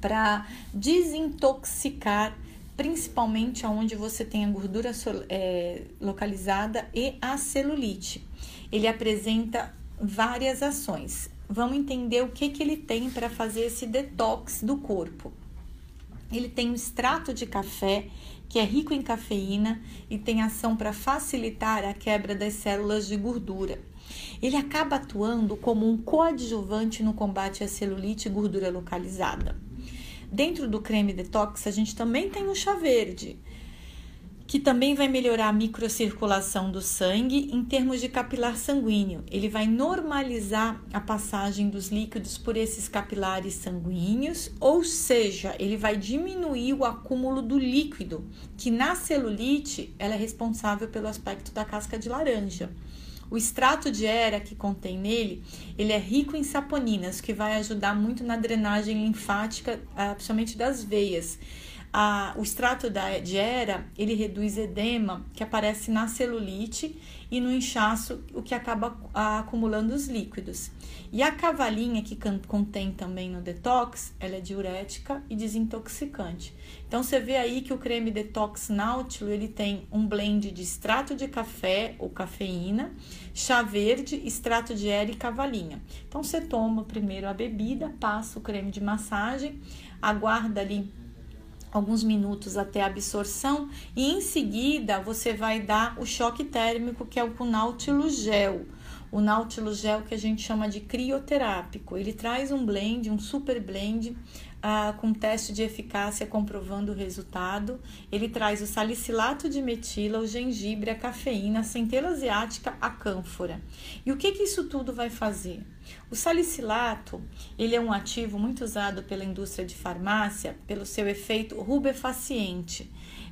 para desintoxicar principalmente onde você tem a gordura é, localizada e a celulite ele apresenta várias ações. Vamos entender o que, que ele tem para fazer esse detox do corpo. Ele tem um extrato de café que é rico em cafeína e tem ação para facilitar a quebra das células de gordura. Ele acaba atuando como um coadjuvante no combate à celulite e gordura localizada. Dentro do creme detox, a gente também tem o chá verde, que também vai melhorar a microcirculação do sangue em termos de capilar sanguíneo. Ele vai normalizar a passagem dos líquidos por esses capilares sanguíneos, ou seja, ele vai diminuir o acúmulo do líquido, que na celulite ela é responsável pelo aspecto da casca de laranja. O extrato de era que contém nele, ele é rico em saponinas, que vai ajudar muito na drenagem linfática, ah, principalmente das veias a, o extrato da, de era ele reduz edema que aparece na celulite e no inchaço, o que acaba acumulando os líquidos. E a cavalinha que contém também no detox, ela é diurética e desintoxicante. Então você vê aí que o creme detox Nautilo ele tem um blend de extrato de café ou cafeína, chá verde, extrato de era e cavalinha. Então você toma primeiro a bebida, passa o creme de massagem, aguarda ali alguns minutos até a absorção e em seguida você vai dar o choque térmico que é o Nautilus Gel. O Nautilus Gel que a gente chama de crioterápico. Ele traz um blend, um super blend ah, com teste de eficácia comprovando o resultado. Ele traz o salicilato de metila, o gengibre, a cafeína, a centela asiática, a cânfora. E o que, que isso tudo vai fazer? O salicilato, ele é um ativo muito usado pela indústria de farmácia pelo seu efeito rubefaciente,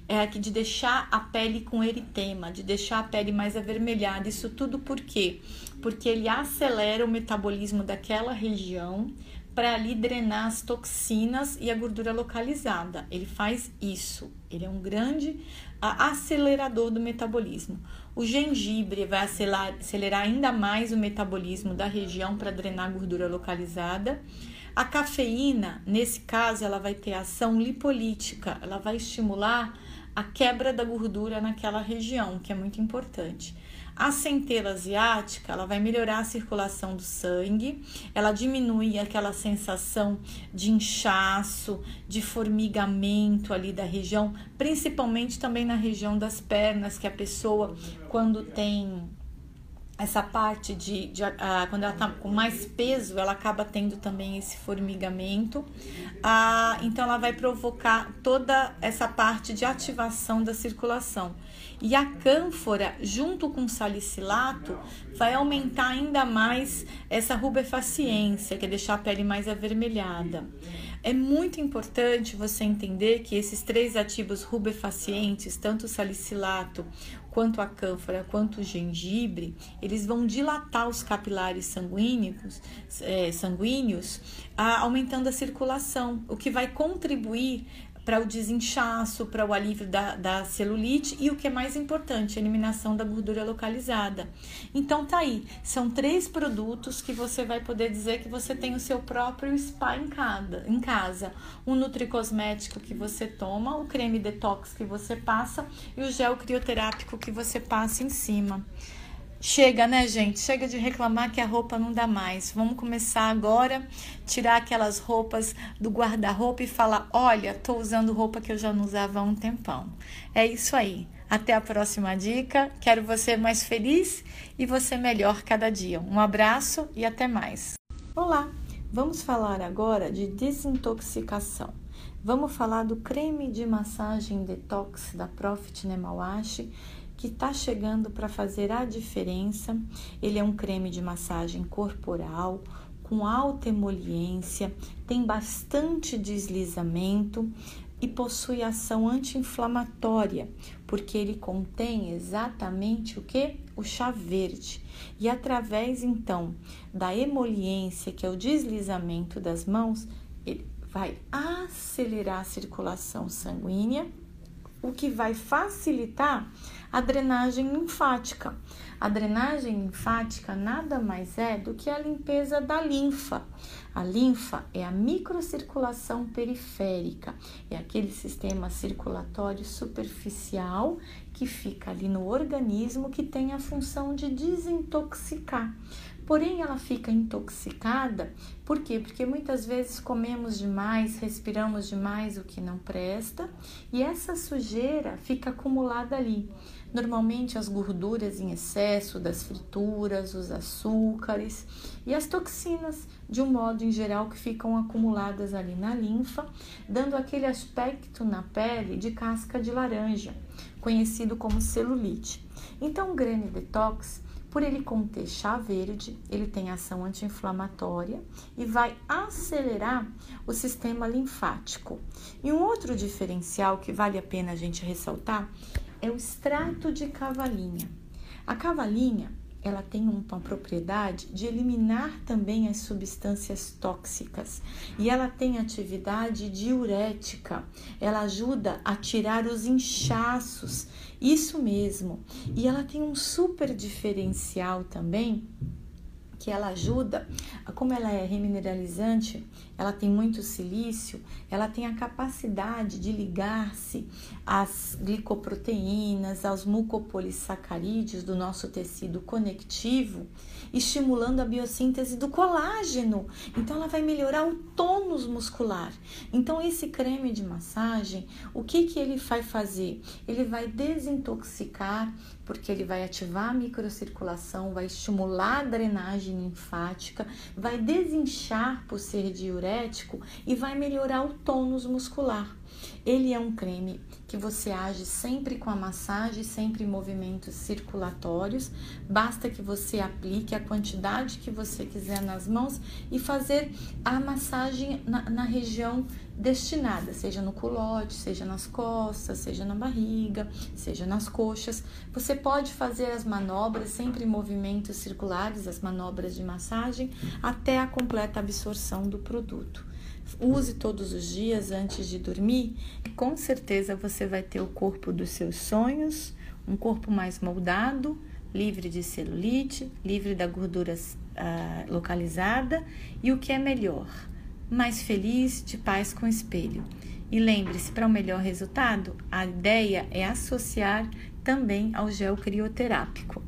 é de deixar a pele com eritema, de deixar a pele mais avermelhada. Isso tudo por quê? Porque ele acelera o metabolismo daquela região, para ali drenar as toxinas e a gordura localizada. Ele faz isso. Ele é um grande acelerador do metabolismo. O gengibre vai acelerar, acelerar ainda mais o metabolismo da região para drenar a gordura localizada. A cafeína, nesse caso, ela vai ter ação lipolítica, ela vai estimular a quebra da gordura naquela região, que é muito importante. A centela asiática, ela vai melhorar a circulação do sangue, ela diminui aquela sensação de inchaço, de formigamento ali da região, principalmente também na região das pernas, que a pessoa quando tem essa parte de, de a, quando ela está com mais peso, ela acaba tendo também esse formigamento. Ah, então, ela vai provocar toda essa parte de ativação da circulação. E a cânfora, junto com o salicilato, vai aumentar ainda mais essa rubefaciência, que é deixar a pele mais avermelhada. É muito importante você entender que esses três ativos rubefacientes, tanto o salicilato quanto a cânfora, quanto o gengibre, eles vão dilatar os capilares sanguíneos, é, sanguíneos aumentando a circulação, o que vai contribuir para o desinchaço, para o alívio da, da celulite e o que é mais importante, a eliminação da gordura localizada. Então tá aí, são três produtos que você vai poder dizer que você tem o seu próprio spa em em casa. O nutricosmético que você toma, o creme detox que você passa e o gel crioterápico que você passa em cima. Chega, né, gente? Chega de reclamar que a roupa não dá mais. Vamos começar agora, tirar aquelas roupas do guarda-roupa e falar: olha, tô usando roupa que eu já não usava há um tempão. É isso aí. Até a próxima dica. Quero você mais feliz e você melhor cada dia. Um abraço e até mais. Olá! Vamos falar agora de desintoxicação. Vamos falar do creme de massagem detox da Profit Nemawashi que está chegando para fazer a diferença. Ele é um creme de massagem corporal com alta emoliência, tem bastante deslizamento e possui ação anti-inflamatória, porque ele contém exatamente o que? O chá verde. E através então da emoliência, que é o deslizamento das mãos, ele vai acelerar a circulação sanguínea, o que vai facilitar a drenagem linfática. A drenagem linfática nada mais é do que a limpeza da linfa. A linfa é a microcirculação periférica, é aquele sistema circulatório superficial que fica ali no organismo que tem a função de desintoxicar. Porém, ela fica intoxicada, por quê? Porque muitas vezes comemos demais, respiramos demais o que não presta e essa sujeira fica acumulada ali. Normalmente as gorduras em excesso das frituras, os açúcares e as toxinas, de um modo em geral, que ficam acumuladas ali na linfa, dando aquele aspecto na pele de casca de laranja, conhecido como celulite. Então, o Grane Detox por ele conter chá verde, ele tem ação anti-inflamatória e vai acelerar o sistema linfático. E um outro diferencial que vale a pena a gente ressaltar é o extrato de cavalinha. A cavalinha, ela tem uma propriedade de eliminar também as substâncias tóxicas e ela tem atividade diurética. Ela ajuda a tirar os inchaços, isso mesmo. E ela tem um super diferencial também que ela ajuda, como ela é remineralizante, ela tem muito silício, ela tem a capacidade de ligar-se às glicoproteínas, aos mucopolissacarídeos do nosso tecido conectivo, estimulando a biossíntese do colágeno. Então ela vai melhorar o tônus muscular. Então esse creme de massagem, o que que ele vai fazer? Ele vai desintoxicar, porque ele vai ativar a microcirculação, vai estimular a drenagem linfática, vai desinchar por ser diurético e vai melhorar o tônus muscular. Ele é um creme que você age sempre com a massagem, sempre em movimentos circulatórios. Basta que você aplique a quantidade que você quiser nas mãos e fazer a massagem na, na região destinada, seja no culote, seja nas costas, seja na barriga, seja nas coxas. Você pode fazer as manobras sempre em movimentos circulares, as manobras de massagem, até a completa absorção do produto. Use todos os dias antes de dormir e com certeza você vai ter o corpo dos seus sonhos, um corpo mais moldado, livre de celulite, livre da gordura uh, localizada e o que é melhor, mais feliz, de paz com o espelho. E lembre-se, para o um melhor resultado, a ideia é associar também ao gel crioterápico.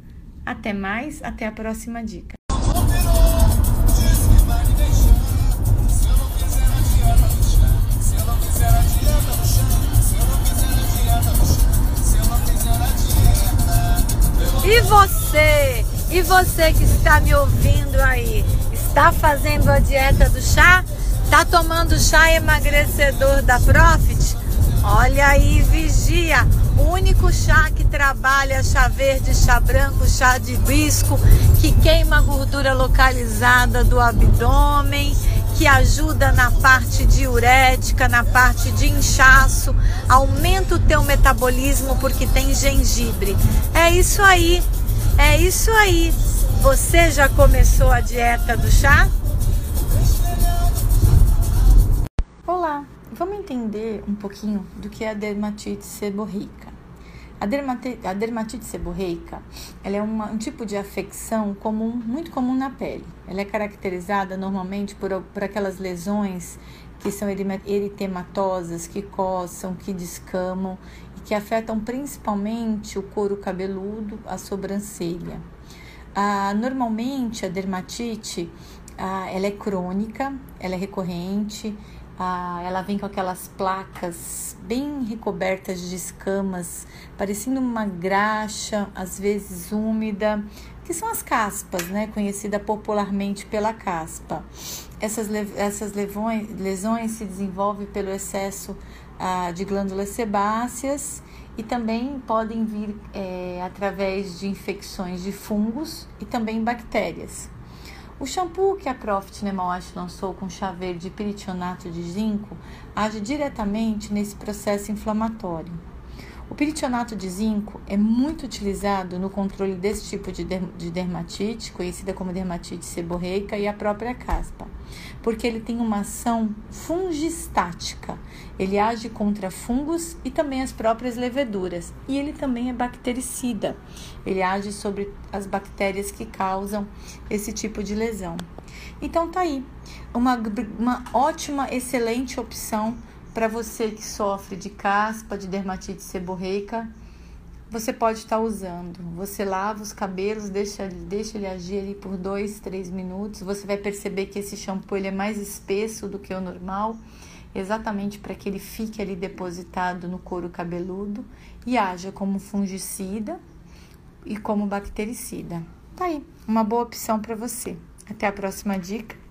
Até mais, até a próxima dica. E você? E você que está me ouvindo aí, está fazendo a dieta do chá? Está tomando chá emagrecedor da Profit? Olha aí, vigia. O único chá que trabalha chá verde, chá branco, chá de hibisco, que queima a gordura localizada do abdômen, que ajuda na parte diurética, na parte de inchaço, aumenta o teu metabolismo porque tem gengibre. É isso aí. É isso aí. Você já começou a dieta do chá? Olá, vamos entender um pouquinho do que é a dermatite seborreica. A dermatite, a dermatite seborreica ela é uma, um tipo de afecção comum, muito comum na pele. Ela é caracterizada normalmente por, por aquelas lesões que são eritematosas, que coçam, que descamam e que afetam principalmente o couro cabeludo, a sobrancelha. Ah, normalmente a dermatite ah, ela é crônica, ela é recorrente, ah, ela vem com aquelas placas bem recobertas de escamas, parecendo uma graxa, às vezes úmida, que são as caspas, né? Conhecida popularmente pela caspa. Essas, essas levões, lesões se desenvolvem pelo excesso ah, de glândulas sebáceas e também podem vir é, através de infecções de fungos e também bactérias. O shampoo que a Profit Nemawash lançou com chá verde e peritionato de zinco age diretamente nesse processo inflamatório. O peritionato de zinco é muito utilizado no controle desse tipo de, de dermatite, conhecida como dermatite seborreica, e a própria caspa, porque ele tem uma ação fungistática. Ele age contra fungos e também as próprias leveduras, e ele também é bactericida. Ele age sobre as bactérias que causam esse tipo de lesão. Então tá aí, uma, uma ótima, excelente opção para você que sofre de caspa, de dermatite seborreica, você pode estar tá usando. Você lava os cabelos, deixa, deixa ele agir ali por dois, três minutos. Você vai perceber que esse shampoo ele é mais espesso do que o normal, exatamente para que ele fique ali depositado no couro cabeludo e haja como fungicida e como bactericida. Tá aí, uma boa opção para você. Até a próxima dica.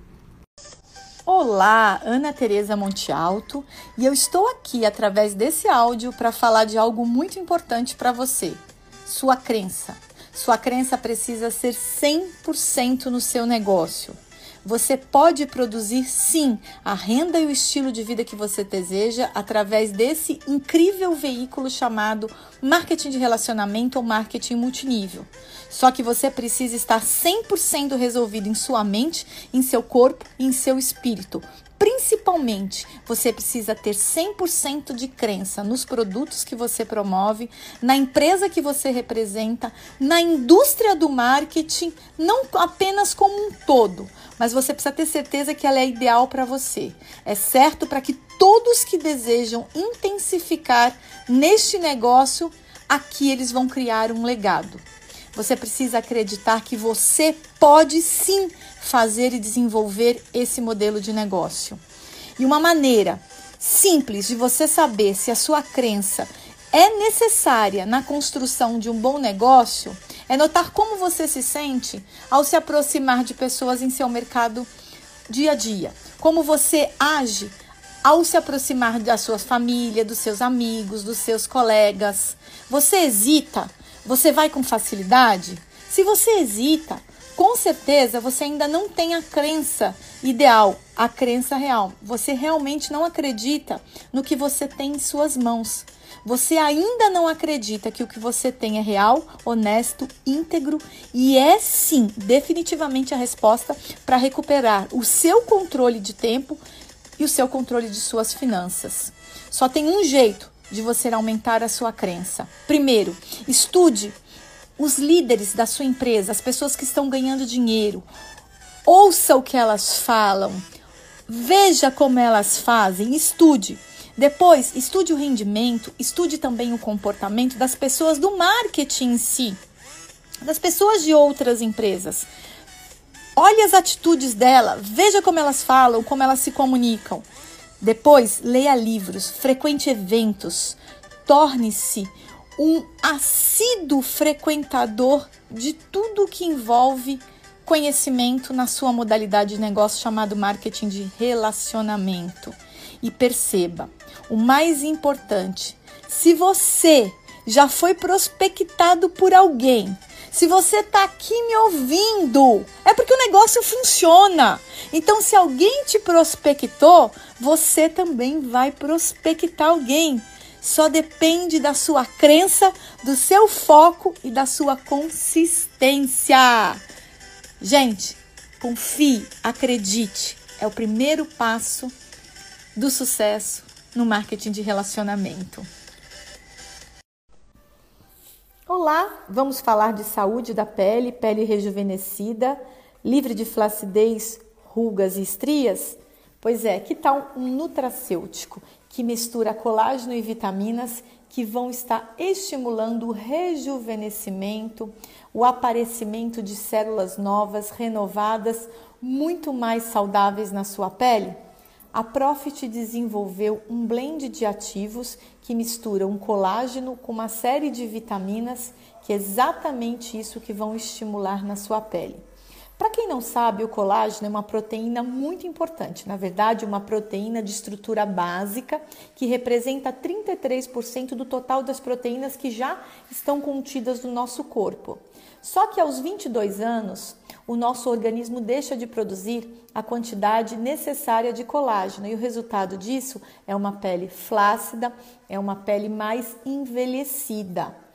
Olá, Ana Tereza Monte Alto, e eu estou aqui através desse áudio para falar de algo muito importante para você: sua crença. Sua crença precisa ser 100% no seu negócio. Você pode produzir sim a renda e o estilo de vida que você deseja através desse incrível veículo chamado marketing de relacionamento ou marketing multinível. Só que você precisa estar 100% resolvido em sua mente, em seu corpo e em seu espírito Principalmente, você precisa ter 100% de crença nos produtos que você promove, na empresa que você representa, na indústria do marketing, não apenas como um todo, mas você precisa ter certeza que ela é ideal para você. É certo para que todos que desejam intensificar neste negócio, aqui eles vão criar um legado. Você precisa acreditar que você pode sim fazer e desenvolver esse modelo de negócio. E uma maneira simples de você saber se a sua crença é necessária na construção de um bom negócio é notar como você se sente ao se aproximar de pessoas em seu mercado dia a dia. Como você age ao se aproximar da sua família, dos seus amigos, dos seus colegas. Você hesita você vai com facilidade? Se você hesita, com certeza você ainda não tem a crença ideal, a crença real. Você realmente não acredita no que você tem em suas mãos. Você ainda não acredita que o que você tem é real, honesto, íntegro e é sim, definitivamente a resposta para recuperar o seu controle de tempo e o seu controle de suas finanças. Só tem um jeito de você aumentar a sua crença. Primeiro, estude os líderes da sua empresa, as pessoas que estão ganhando dinheiro. Ouça o que elas falam. Veja como elas fazem, estude. Depois, estude o rendimento, estude também o comportamento das pessoas do marketing em si, das pessoas de outras empresas. Olhe as atitudes dela, veja como elas falam, como elas se comunicam. Depois, leia livros, frequente eventos, torne-se um assíduo frequentador de tudo que envolve conhecimento na sua modalidade de negócio chamado marketing de relacionamento. E perceba, o mais importante, se você já foi prospectado por alguém, se você está aqui me ouvindo, é porque o negócio funciona. Então, se alguém te prospectou, você também vai prospectar alguém. Só depende da sua crença, do seu foco e da sua consistência. Gente, confie, acredite, é o primeiro passo do sucesso no marketing de relacionamento. Olá, vamos falar de saúde da pele, pele rejuvenescida, livre de flacidez, rugas e estrias? Pois é, que tal um nutracêutico que mistura colágeno e vitaminas que vão estar estimulando o rejuvenescimento, o aparecimento de células novas, renovadas, muito mais saudáveis na sua pele? A Profit desenvolveu um blend de ativos que misturam um colágeno com uma série de vitaminas, que é exatamente isso que vão estimular na sua pele. Para quem não sabe, o colágeno é uma proteína muito importante, na verdade, uma proteína de estrutura básica que representa 33% do total das proteínas que já estão contidas no nosso corpo. Só que aos 22 anos, o nosso organismo deixa de produzir a quantidade necessária de colágeno e o resultado disso é uma pele flácida, é uma pele mais envelhecida.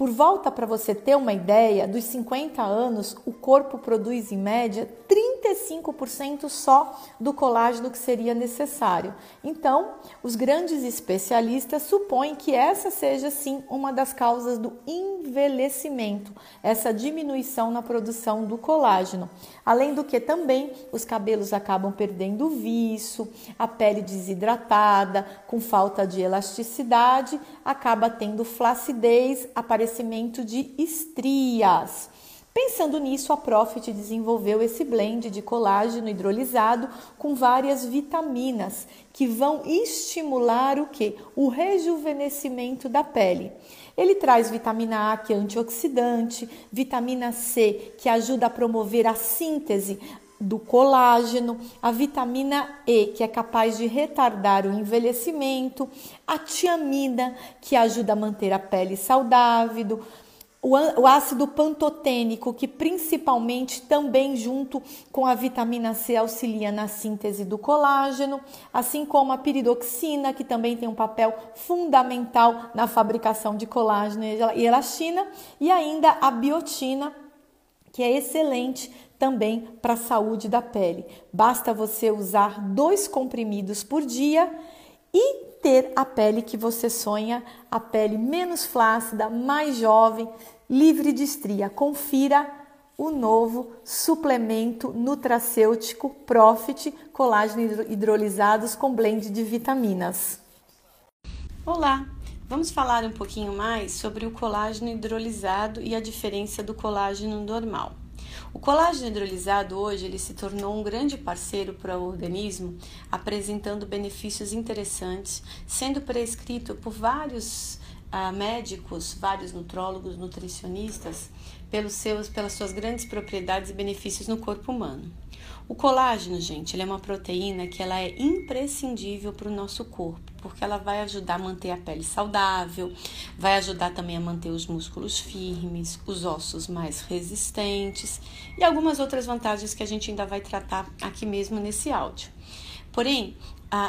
Por volta, para você ter uma ideia, dos 50 anos, o corpo produz em média 35% só do colágeno que seria necessário. Então, os grandes especialistas supõem que essa seja sim uma das causas do envelhecimento, essa diminuição na produção do colágeno. Além do que também os cabelos acabam perdendo viço, a pele desidratada, com falta de elasticidade, acaba tendo flacidez, aparecimento de estrias. Pensando nisso, a Profit desenvolveu esse blend de colágeno hidrolisado com várias vitaminas que vão estimular o que? O rejuvenescimento da pele. Ele traz vitamina A, que é antioxidante, vitamina C, que ajuda a promover a síntese do colágeno, a vitamina E, que é capaz de retardar o envelhecimento, a tiamina, que ajuda a manter a pele saudável, o ácido pantotênico, que principalmente também junto com a vitamina C auxilia na síntese do colágeno, assim como a piridoxina, que também tem um papel fundamental na fabricação de colágeno e elastina, e ainda a biotina, que é excelente também para a saúde da pele. Basta você usar dois comprimidos por dia e ter a pele que você sonha, a pele menos flácida, mais jovem, livre de estria. Confira o novo suplemento nutracêutico Profit Colágeno Hidrolisados com blend de vitaminas. Olá, vamos falar um pouquinho mais sobre o colágeno hidrolisado e a diferença do colágeno normal. O colágeno hidrolisado hoje ele se tornou um grande parceiro para o organismo, apresentando benefícios interessantes, sendo prescrito por vários uh, médicos, vários nutrólogos, nutricionistas, pelos seus, pelas suas grandes propriedades e benefícios no corpo humano. O colágeno, gente, ele é uma proteína que ela é imprescindível para o nosso corpo, porque ela vai ajudar a manter a pele saudável, vai ajudar também a manter os músculos firmes, os ossos mais resistentes e algumas outras vantagens que a gente ainda vai tratar aqui mesmo nesse áudio. Porém,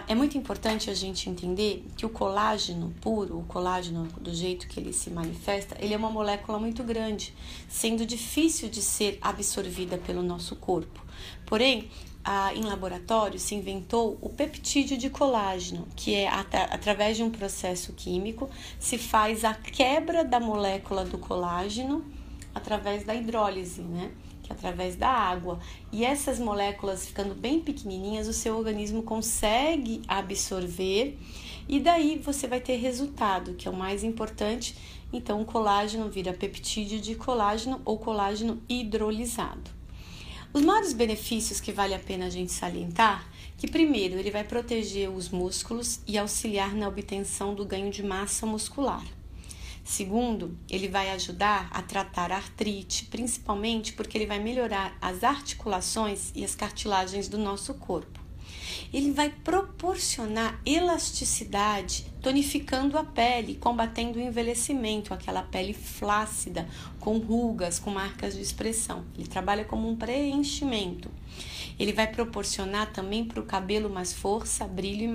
é muito importante a gente entender que o colágeno puro, o colágeno do jeito que ele se manifesta, ele é uma molécula muito grande, sendo difícil de ser absorvida pelo nosso corpo. Porém, em laboratório se inventou o peptídeo de colágeno, que é através de um processo químico se faz a quebra da molécula do colágeno através da hidrólise, né? através da água. E essas moléculas ficando bem pequenininhas, o seu organismo consegue absorver e daí você vai ter resultado, que é o mais importante. Então, o colágeno vira peptídeo de colágeno ou colágeno hidrolisado. Os maiores benefícios que vale a pena a gente salientar, que primeiro ele vai proteger os músculos e auxiliar na obtenção do ganho de massa muscular. Segundo, ele vai ajudar a tratar a artrite, principalmente porque ele vai melhorar as articulações e as cartilagens do nosso corpo. Ele vai proporcionar elasticidade, tonificando a pele, combatendo o envelhecimento, aquela pele flácida, com rugas, com marcas de expressão. Ele trabalha como um preenchimento. Ele vai proporcionar também para o cabelo mais força, brilho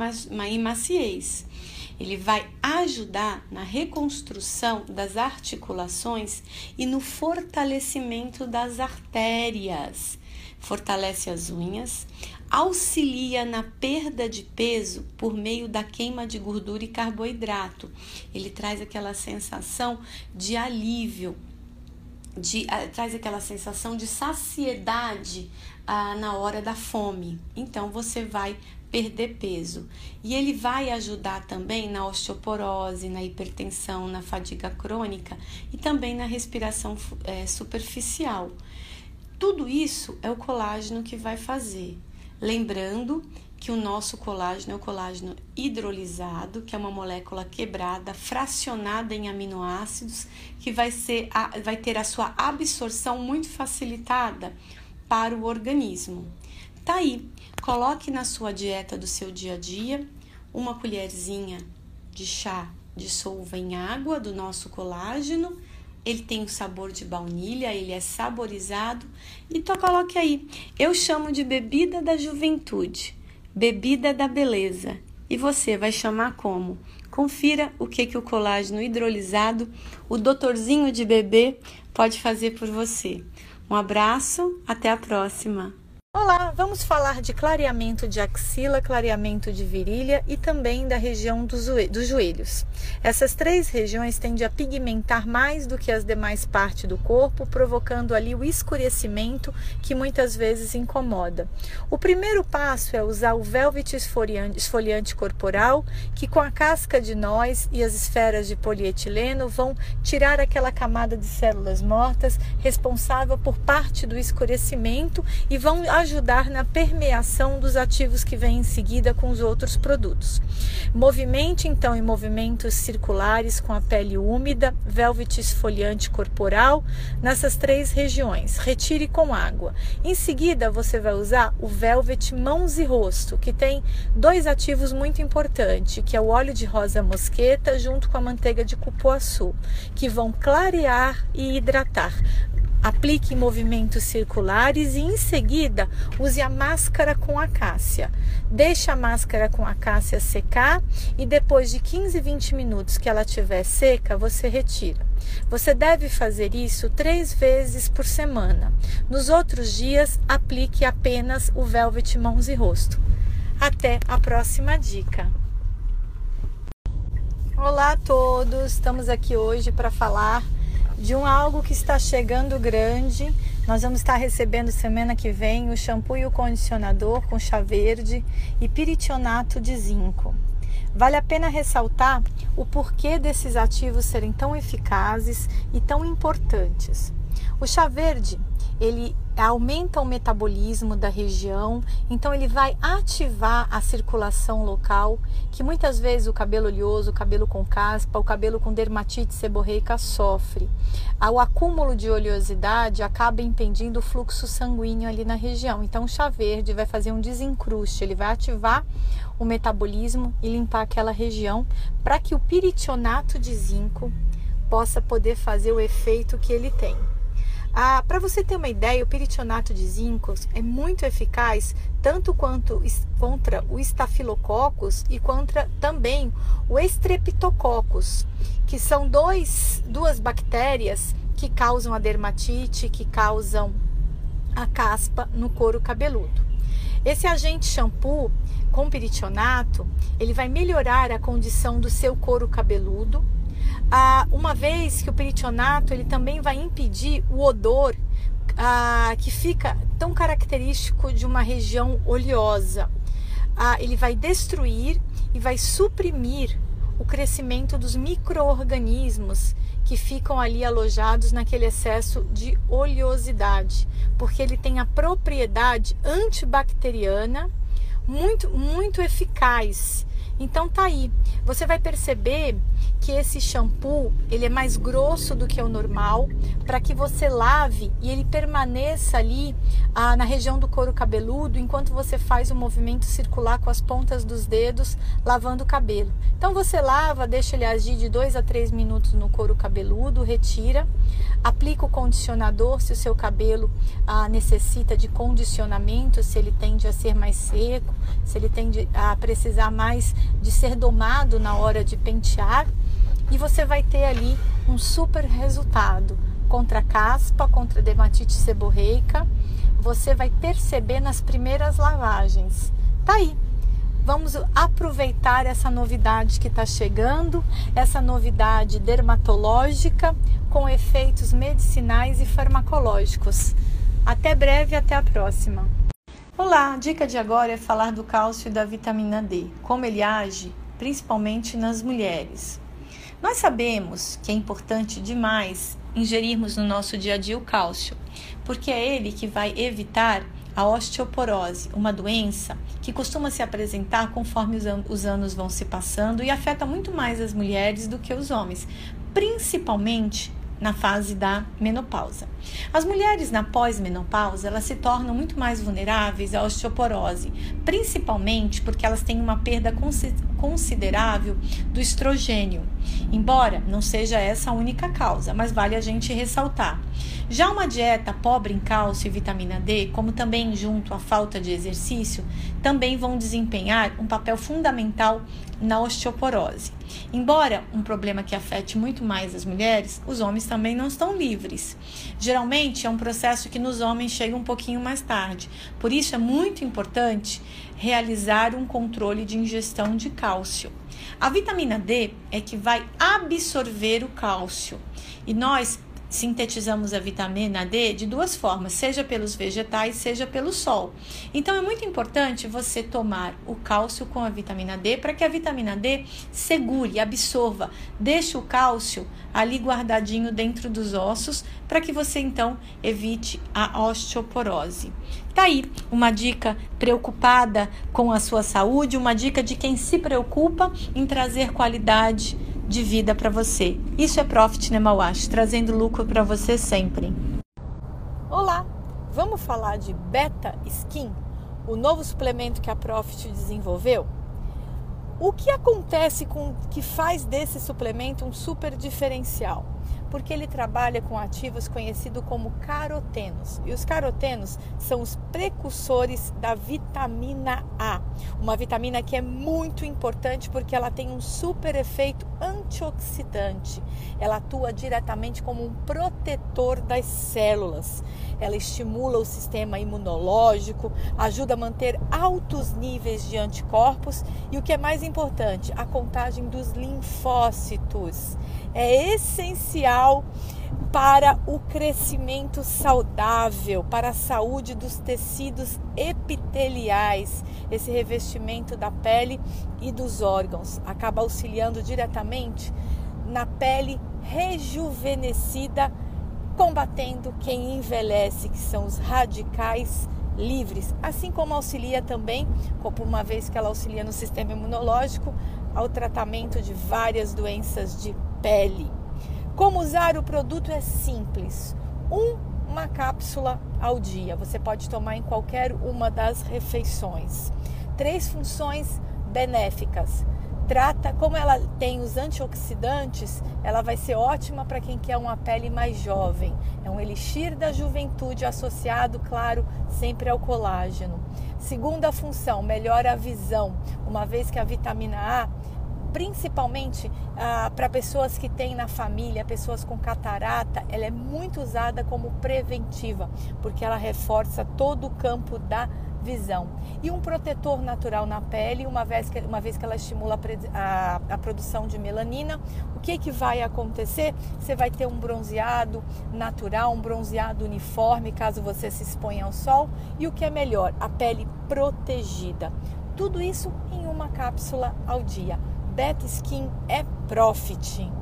e maciez. Ele vai ajudar na reconstrução das articulações e no fortalecimento das artérias. Fortalece as unhas, auxilia na perda de peso por meio da queima de gordura e carboidrato. Ele traz aquela sensação de alívio, de, uh, traz aquela sensação de saciedade uh, na hora da fome. Então você vai perder peso. E ele vai ajudar também na osteoporose, na hipertensão, na fadiga crônica e também na respiração é, superficial. Tudo isso é o colágeno que vai fazer. Lembrando que o nosso colágeno é o colágeno hidrolisado, que é uma molécula quebrada, fracionada em aminoácidos, que vai, ser, vai ter a sua absorção muito facilitada para o organismo. Tá aí, coloque na sua dieta do seu dia a dia uma colherzinha de chá dissolva em água do nosso colágeno. Ele tem o sabor de baunilha, ele é saborizado. Então coloque aí. Eu chamo de bebida da juventude, bebida da beleza. E você vai chamar como? Confira o que, que o colágeno hidrolisado, o doutorzinho de bebê, pode fazer por você. Um abraço, até a próxima! Olá, vamos falar de clareamento de axila, clareamento de virilha e também da região dos, joelhos. Essas três regiões tendem a pigmentar mais do que as demais partes do corpo, provocando ali o escurecimento que muitas vezes incomoda. O primeiro passo é usar o Velvet esfoliante, esfoliante corporal, que com a casca de nós e as esferas de polietileno vão tirar aquela camada de células mortas responsável por parte do escurecimento e vão ajudar na permeação dos ativos que vêm em seguida com os outros produtos. Movimente então em movimentos circulares com a pele úmida, velvet esfoliante corporal nessas três regiões. Retire com água. Em seguida, você vai usar o velvet mãos e rosto, que tem dois ativos muito importantes, que é o óleo de rosa mosqueta junto com a manteiga de cupuaçu, que vão clarear e hidratar Aplique movimentos circulares e em seguida use a máscara com acácia. Deixe a máscara com acácia secar e depois de 15, 20 minutos que ela estiver seca, você retira. Você deve fazer isso três vezes por semana. Nos outros dias, aplique apenas o Velvet Mãos e Rosto. Até a próxima dica. Olá a todos, estamos aqui hoje para falar de um algo que está chegando grande. Nós vamos estar recebendo semana que vem o shampoo e o condicionador com chá verde e piritionato de zinco. Vale a pena ressaltar o porquê desses ativos serem tão eficazes e tão importantes. O chá verde, ele aumenta o metabolismo da região, então ele vai ativar a circulação local, que muitas vezes o cabelo oleoso, o cabelo com caspa, o cabelo com dermatite seborreica sofre. O acúmulo de oleosidade acaba impedindo o fluxo sanguíneo ali na região. Então o chá verde vai fazer um desencruste, ele vai ativar o metabolismo e limpar aquela região para que o piritionato de zinco possa poder fazer o efeito que ele tem. Ah, Para você ter uma ideia, o peritionato de zinco é muito eficaz tanto quanto contra o estafilococcus e contra também o estreptococcus, que são dois, duas bactérias que causam a dermatite, que causam a caspa no couro cabeludo. Esse agente shampoo com peritionato, ele vai melhorar a condição do seu couro cabeludo, ah, uma vez que o peritionato ele também vai impedir o odor ah, que fica tão característico de uma região oleosa. Ah, ele vai destruir e vai suprimir o crescimento dos micro-organismos que ficam ali alojados naquele excesso de oleosidade, porque ele tem a propriedade antibacteriana muito, muito eficaz Então tá aí. Você vai perceber que esse shampoo ele é mais grosso do que o normal para que você lave e ele permaneça ali ah, na região do couro cabeludo enquanto você faz o movimento circular com as pontas dos dedos lavando o cabelo. Então você lava, deixa ele agir de 2 a 3 minutos no couro cabeludo, retira, aplica o condicionador se o seu cabelo ah, necessita de condicionamento, se ele tende a ser mais seco, se ele tende a precisar mais de ser domado na hora de pentear e você vai ter ali um super resultado contra caspa, contra dermatite seborreica. Você vai perceber nas primeiras lavagens. Tá aí. Vamos aproveitar essa novidade que está chegando, essa novidade dermatológica com efeitos medicinais e farmacológicos. Até breve, até a próxima. Olá, a dica de agora é falar do cálcio e da vitamina D, como ele age principalmente nas mulheres. Nós sabemos que é importante demais ingerirmos no nosso dia a dia o cálcio, porque é ele que vai evitar a osteoporose, uma doença que costuma se apresentar conforme os anos vão se passando e afeta muito mais as mulheres do que os homens, principalmente na fase da menopausa. As mulheres na pós-menopausa, elas se tornam muito mais vulneráveis à osteoporose, principalmente porque elas têm uma perda considerável do estrogênio, embora não seja essa a única causa, mas vale a gente ressaltar. Já uma dieta pobre em cálcio e vitamina D, como também junto à falta de exercício, também vão desempenhar um papel fundamental na osteoporose. Embora um problema que afete muito mais as mulheres, os homens também não estão livres. Geralmente é um processo que nos homens chega um pouquinho mais tarde. Por isso é muito importante realizar um controle de ingestão de cálcio. A vitamina D é que vai absorver o cálcio. E nós sintetizamos a vitamina D de duas formas, seja pelos vegetais, seja pelo sol. Então é muito importante você tomar o cálcio com a vitamina D para que a vitamina D segure, absorva, deixe o cálcio ali guardadinho dentro dos ossos para que você então evite a osteoporose. Tá aí uma dica preocupada com a sua saúde, uma dica de quem se preocupa em trazer qualidade de vida para você. Isso é Profit Nemawash, trazendo lucro para você sempre. Olá, vamos falar de Beta Skin, o novo suplemento que a Profit desenvolveu? O que acontece com que faz desse suplemento um super diferencial? Porque ele trabalha com ativos conhecidos como carotenos. E os carotenos são os precursores da vitamina A, uma vitamina que é muito importante porque ela tem um super efeito antioxidante. Ela atua diretamente como um protetor das células. Ela estimula o sistema imunológico, ajuda a manter altos níveis de anticorpos e o que é mais importante, a contagem dos linfócitos. É essencial para o crescimento saudável, para a saúde dos tecidos epiteliais, esse revestimento da pele e dos órgãos. Acaba auxiliando diretamente na pele rejuvenescida, combatendo quem envelhece, que são os radicais livres, assim como auxilia também, uma vez que ela auxilia no sistema imunológico, ao tratamento de várias doenças de pele. Como usar o produto é simples. Um, uma cápsula ao dia. Você pode tomar em qualquer uma das refeições. Três funções benéficas. Trata, como ela tem os antioxidantes, ela vai ser ótima para quem quer uma pele mais jovem. É um elixir da juventude associado, claro, sempre ao colágeno. Segunda função, melhora a visão, uma vez que a vitamina A principalmente ah, para pessoas que têm na família, pessoas com catarata, ela é muito usada como preventiva, porque ela reforça todo o campo da visão. E um protetor natural na pele, uma vez que, uma vez que ela estimula a, a, produção de melanina, o que, que vai acontecer? Você vai ter um bronzeado natural, um bronzeado uniforme, caso você se exponha ao sol. E o que é melhor? A pele protegida. Tudo isso em uma cápsula ao dia. Beta Skin é Profit.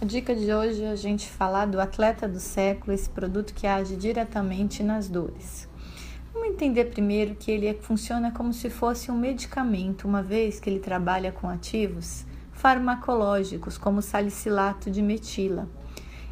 A dica de hoje é a gente falar do atleta do século, esse produto que age diretamente nas dores. vamos entender primeiro que ele funciona como se fosse um medicamento, uma vez que ele trabalha com ativos farmacológicos, como salicilato de metila.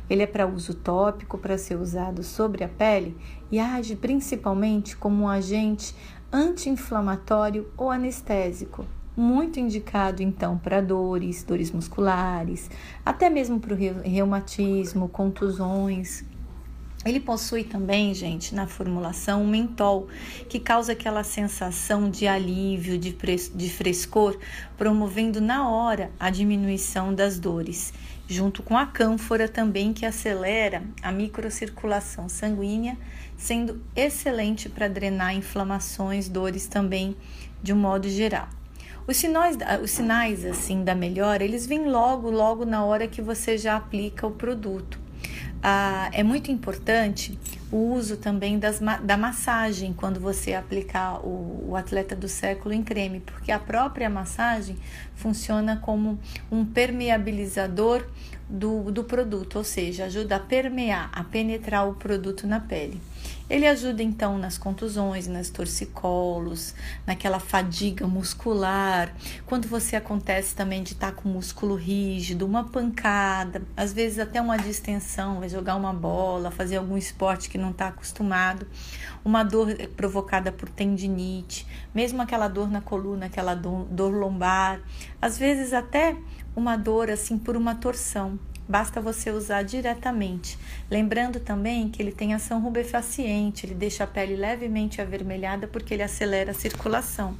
Ele é para uso tópico, para ser usado sobre a pele e age principalmente como um agente anti-inflamatório ou anestésico, muito indicado então para dores, dores musculares, até mesmo para o reumatismo, contusões. Ele possui também, gente, na formulação, um mentol, que causa aquela sensação de alívio, de, de frescor, promovendo na hora a diminuição das dores, junto com a cânfora também, que acelera a microcirculação sanguínea, sendo excelente para drenar inflamações, dores também, de um modo geral. Os sinais, os sinais assim da melhora, eles vêm logo, logo na hora que você já aplica o produto. Ah, é muito importante o uso também das, da massagem quando você aplicar o, o, atleta do século em creme, porque a própria massagem funciona como um permeabilizador do, do produto, ou seja, ajuda a permear, a penetrar o produto na pele. Ele ajuda então nas contusões, nas torcicolos, naquela fadiga muscular, quando você acontece também de estar com o músculo rígido, uma pancada, às vezes até uma distensão, vai jogar uma bola, fazer algum esporte que não está acostumado, uma dor provocada por tendinite, mesmo aquela dor na coluna, aquela dor, dor lombar, às vezes até uma dor assim por uma torção basta você usar diretamente. Lembrando também que ele tem ação rubefaciente, ele deixa a pele levemente avermelhada porque ele acelera a circulação.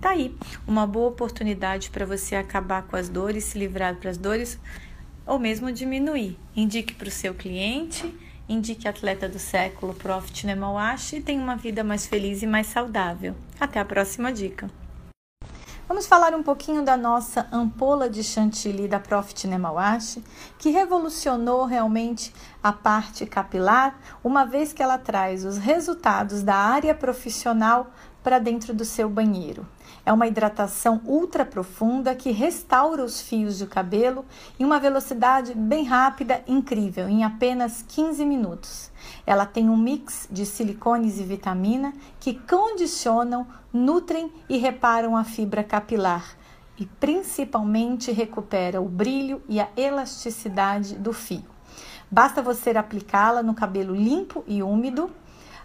Tá aí uma boa oportunidade para você acabar com as dores, se livrar das dores ou mesmo diminuir. Indique para o seu cliente, indique atleta do século Profit Nemawash e tenha uma vida mais feliz e mais saudável. Até a próxima dica. Vamos falar um pouquinho da nossa ampola de chantilly da Profit Nemawashi, que revolucionou realmente a parte capilar, uma vez que ela traz os resultados da área profissional para dentro do seu banheiro. É uma hidratação ultra profunda que restaura os fios de cabelo em uma velocidade bem rápida, incrível, em apenas 15 minutos. Ela tem um mix de silicones e vitamina que condicionam, nutrem e reparam a fibra capilar e principalmente recupera o brilho e a elasticidade do fio. Basta você aplicá-la no cabelo limpo e úmido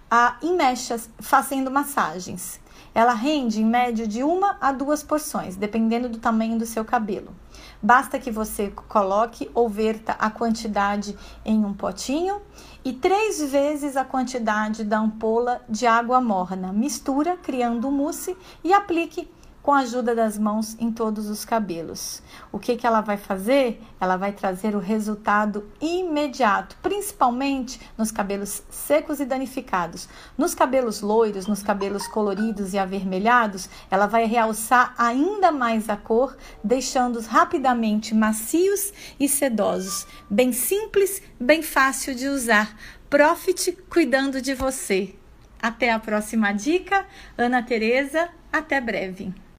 a, em mechas, fazendo massagens. Ela rende em média de uma a duas porções, dependendo do tamanho do seu cabelo. Basta que você coloque ou verta a quantidade em um potinho e três vezes a quantidade da ampola de água morna. Mistura, criando mousse e aplique com a ajuda das mãos em todos os cabelos. O que, que ela vai fazer? Ela vai trazer o resultado imediato, principalmente nos cabelos secos e danificados. Nos cabelos loiros, nos cabelos coloridos e avermelhados, ela vai realçar ainda mais a cor, deixando-os rapidamente macios e sedosos. Bem simples, bem fácil de usar. Profit cuidando de você. Até a próxima dica. Ana Tereza, até breve.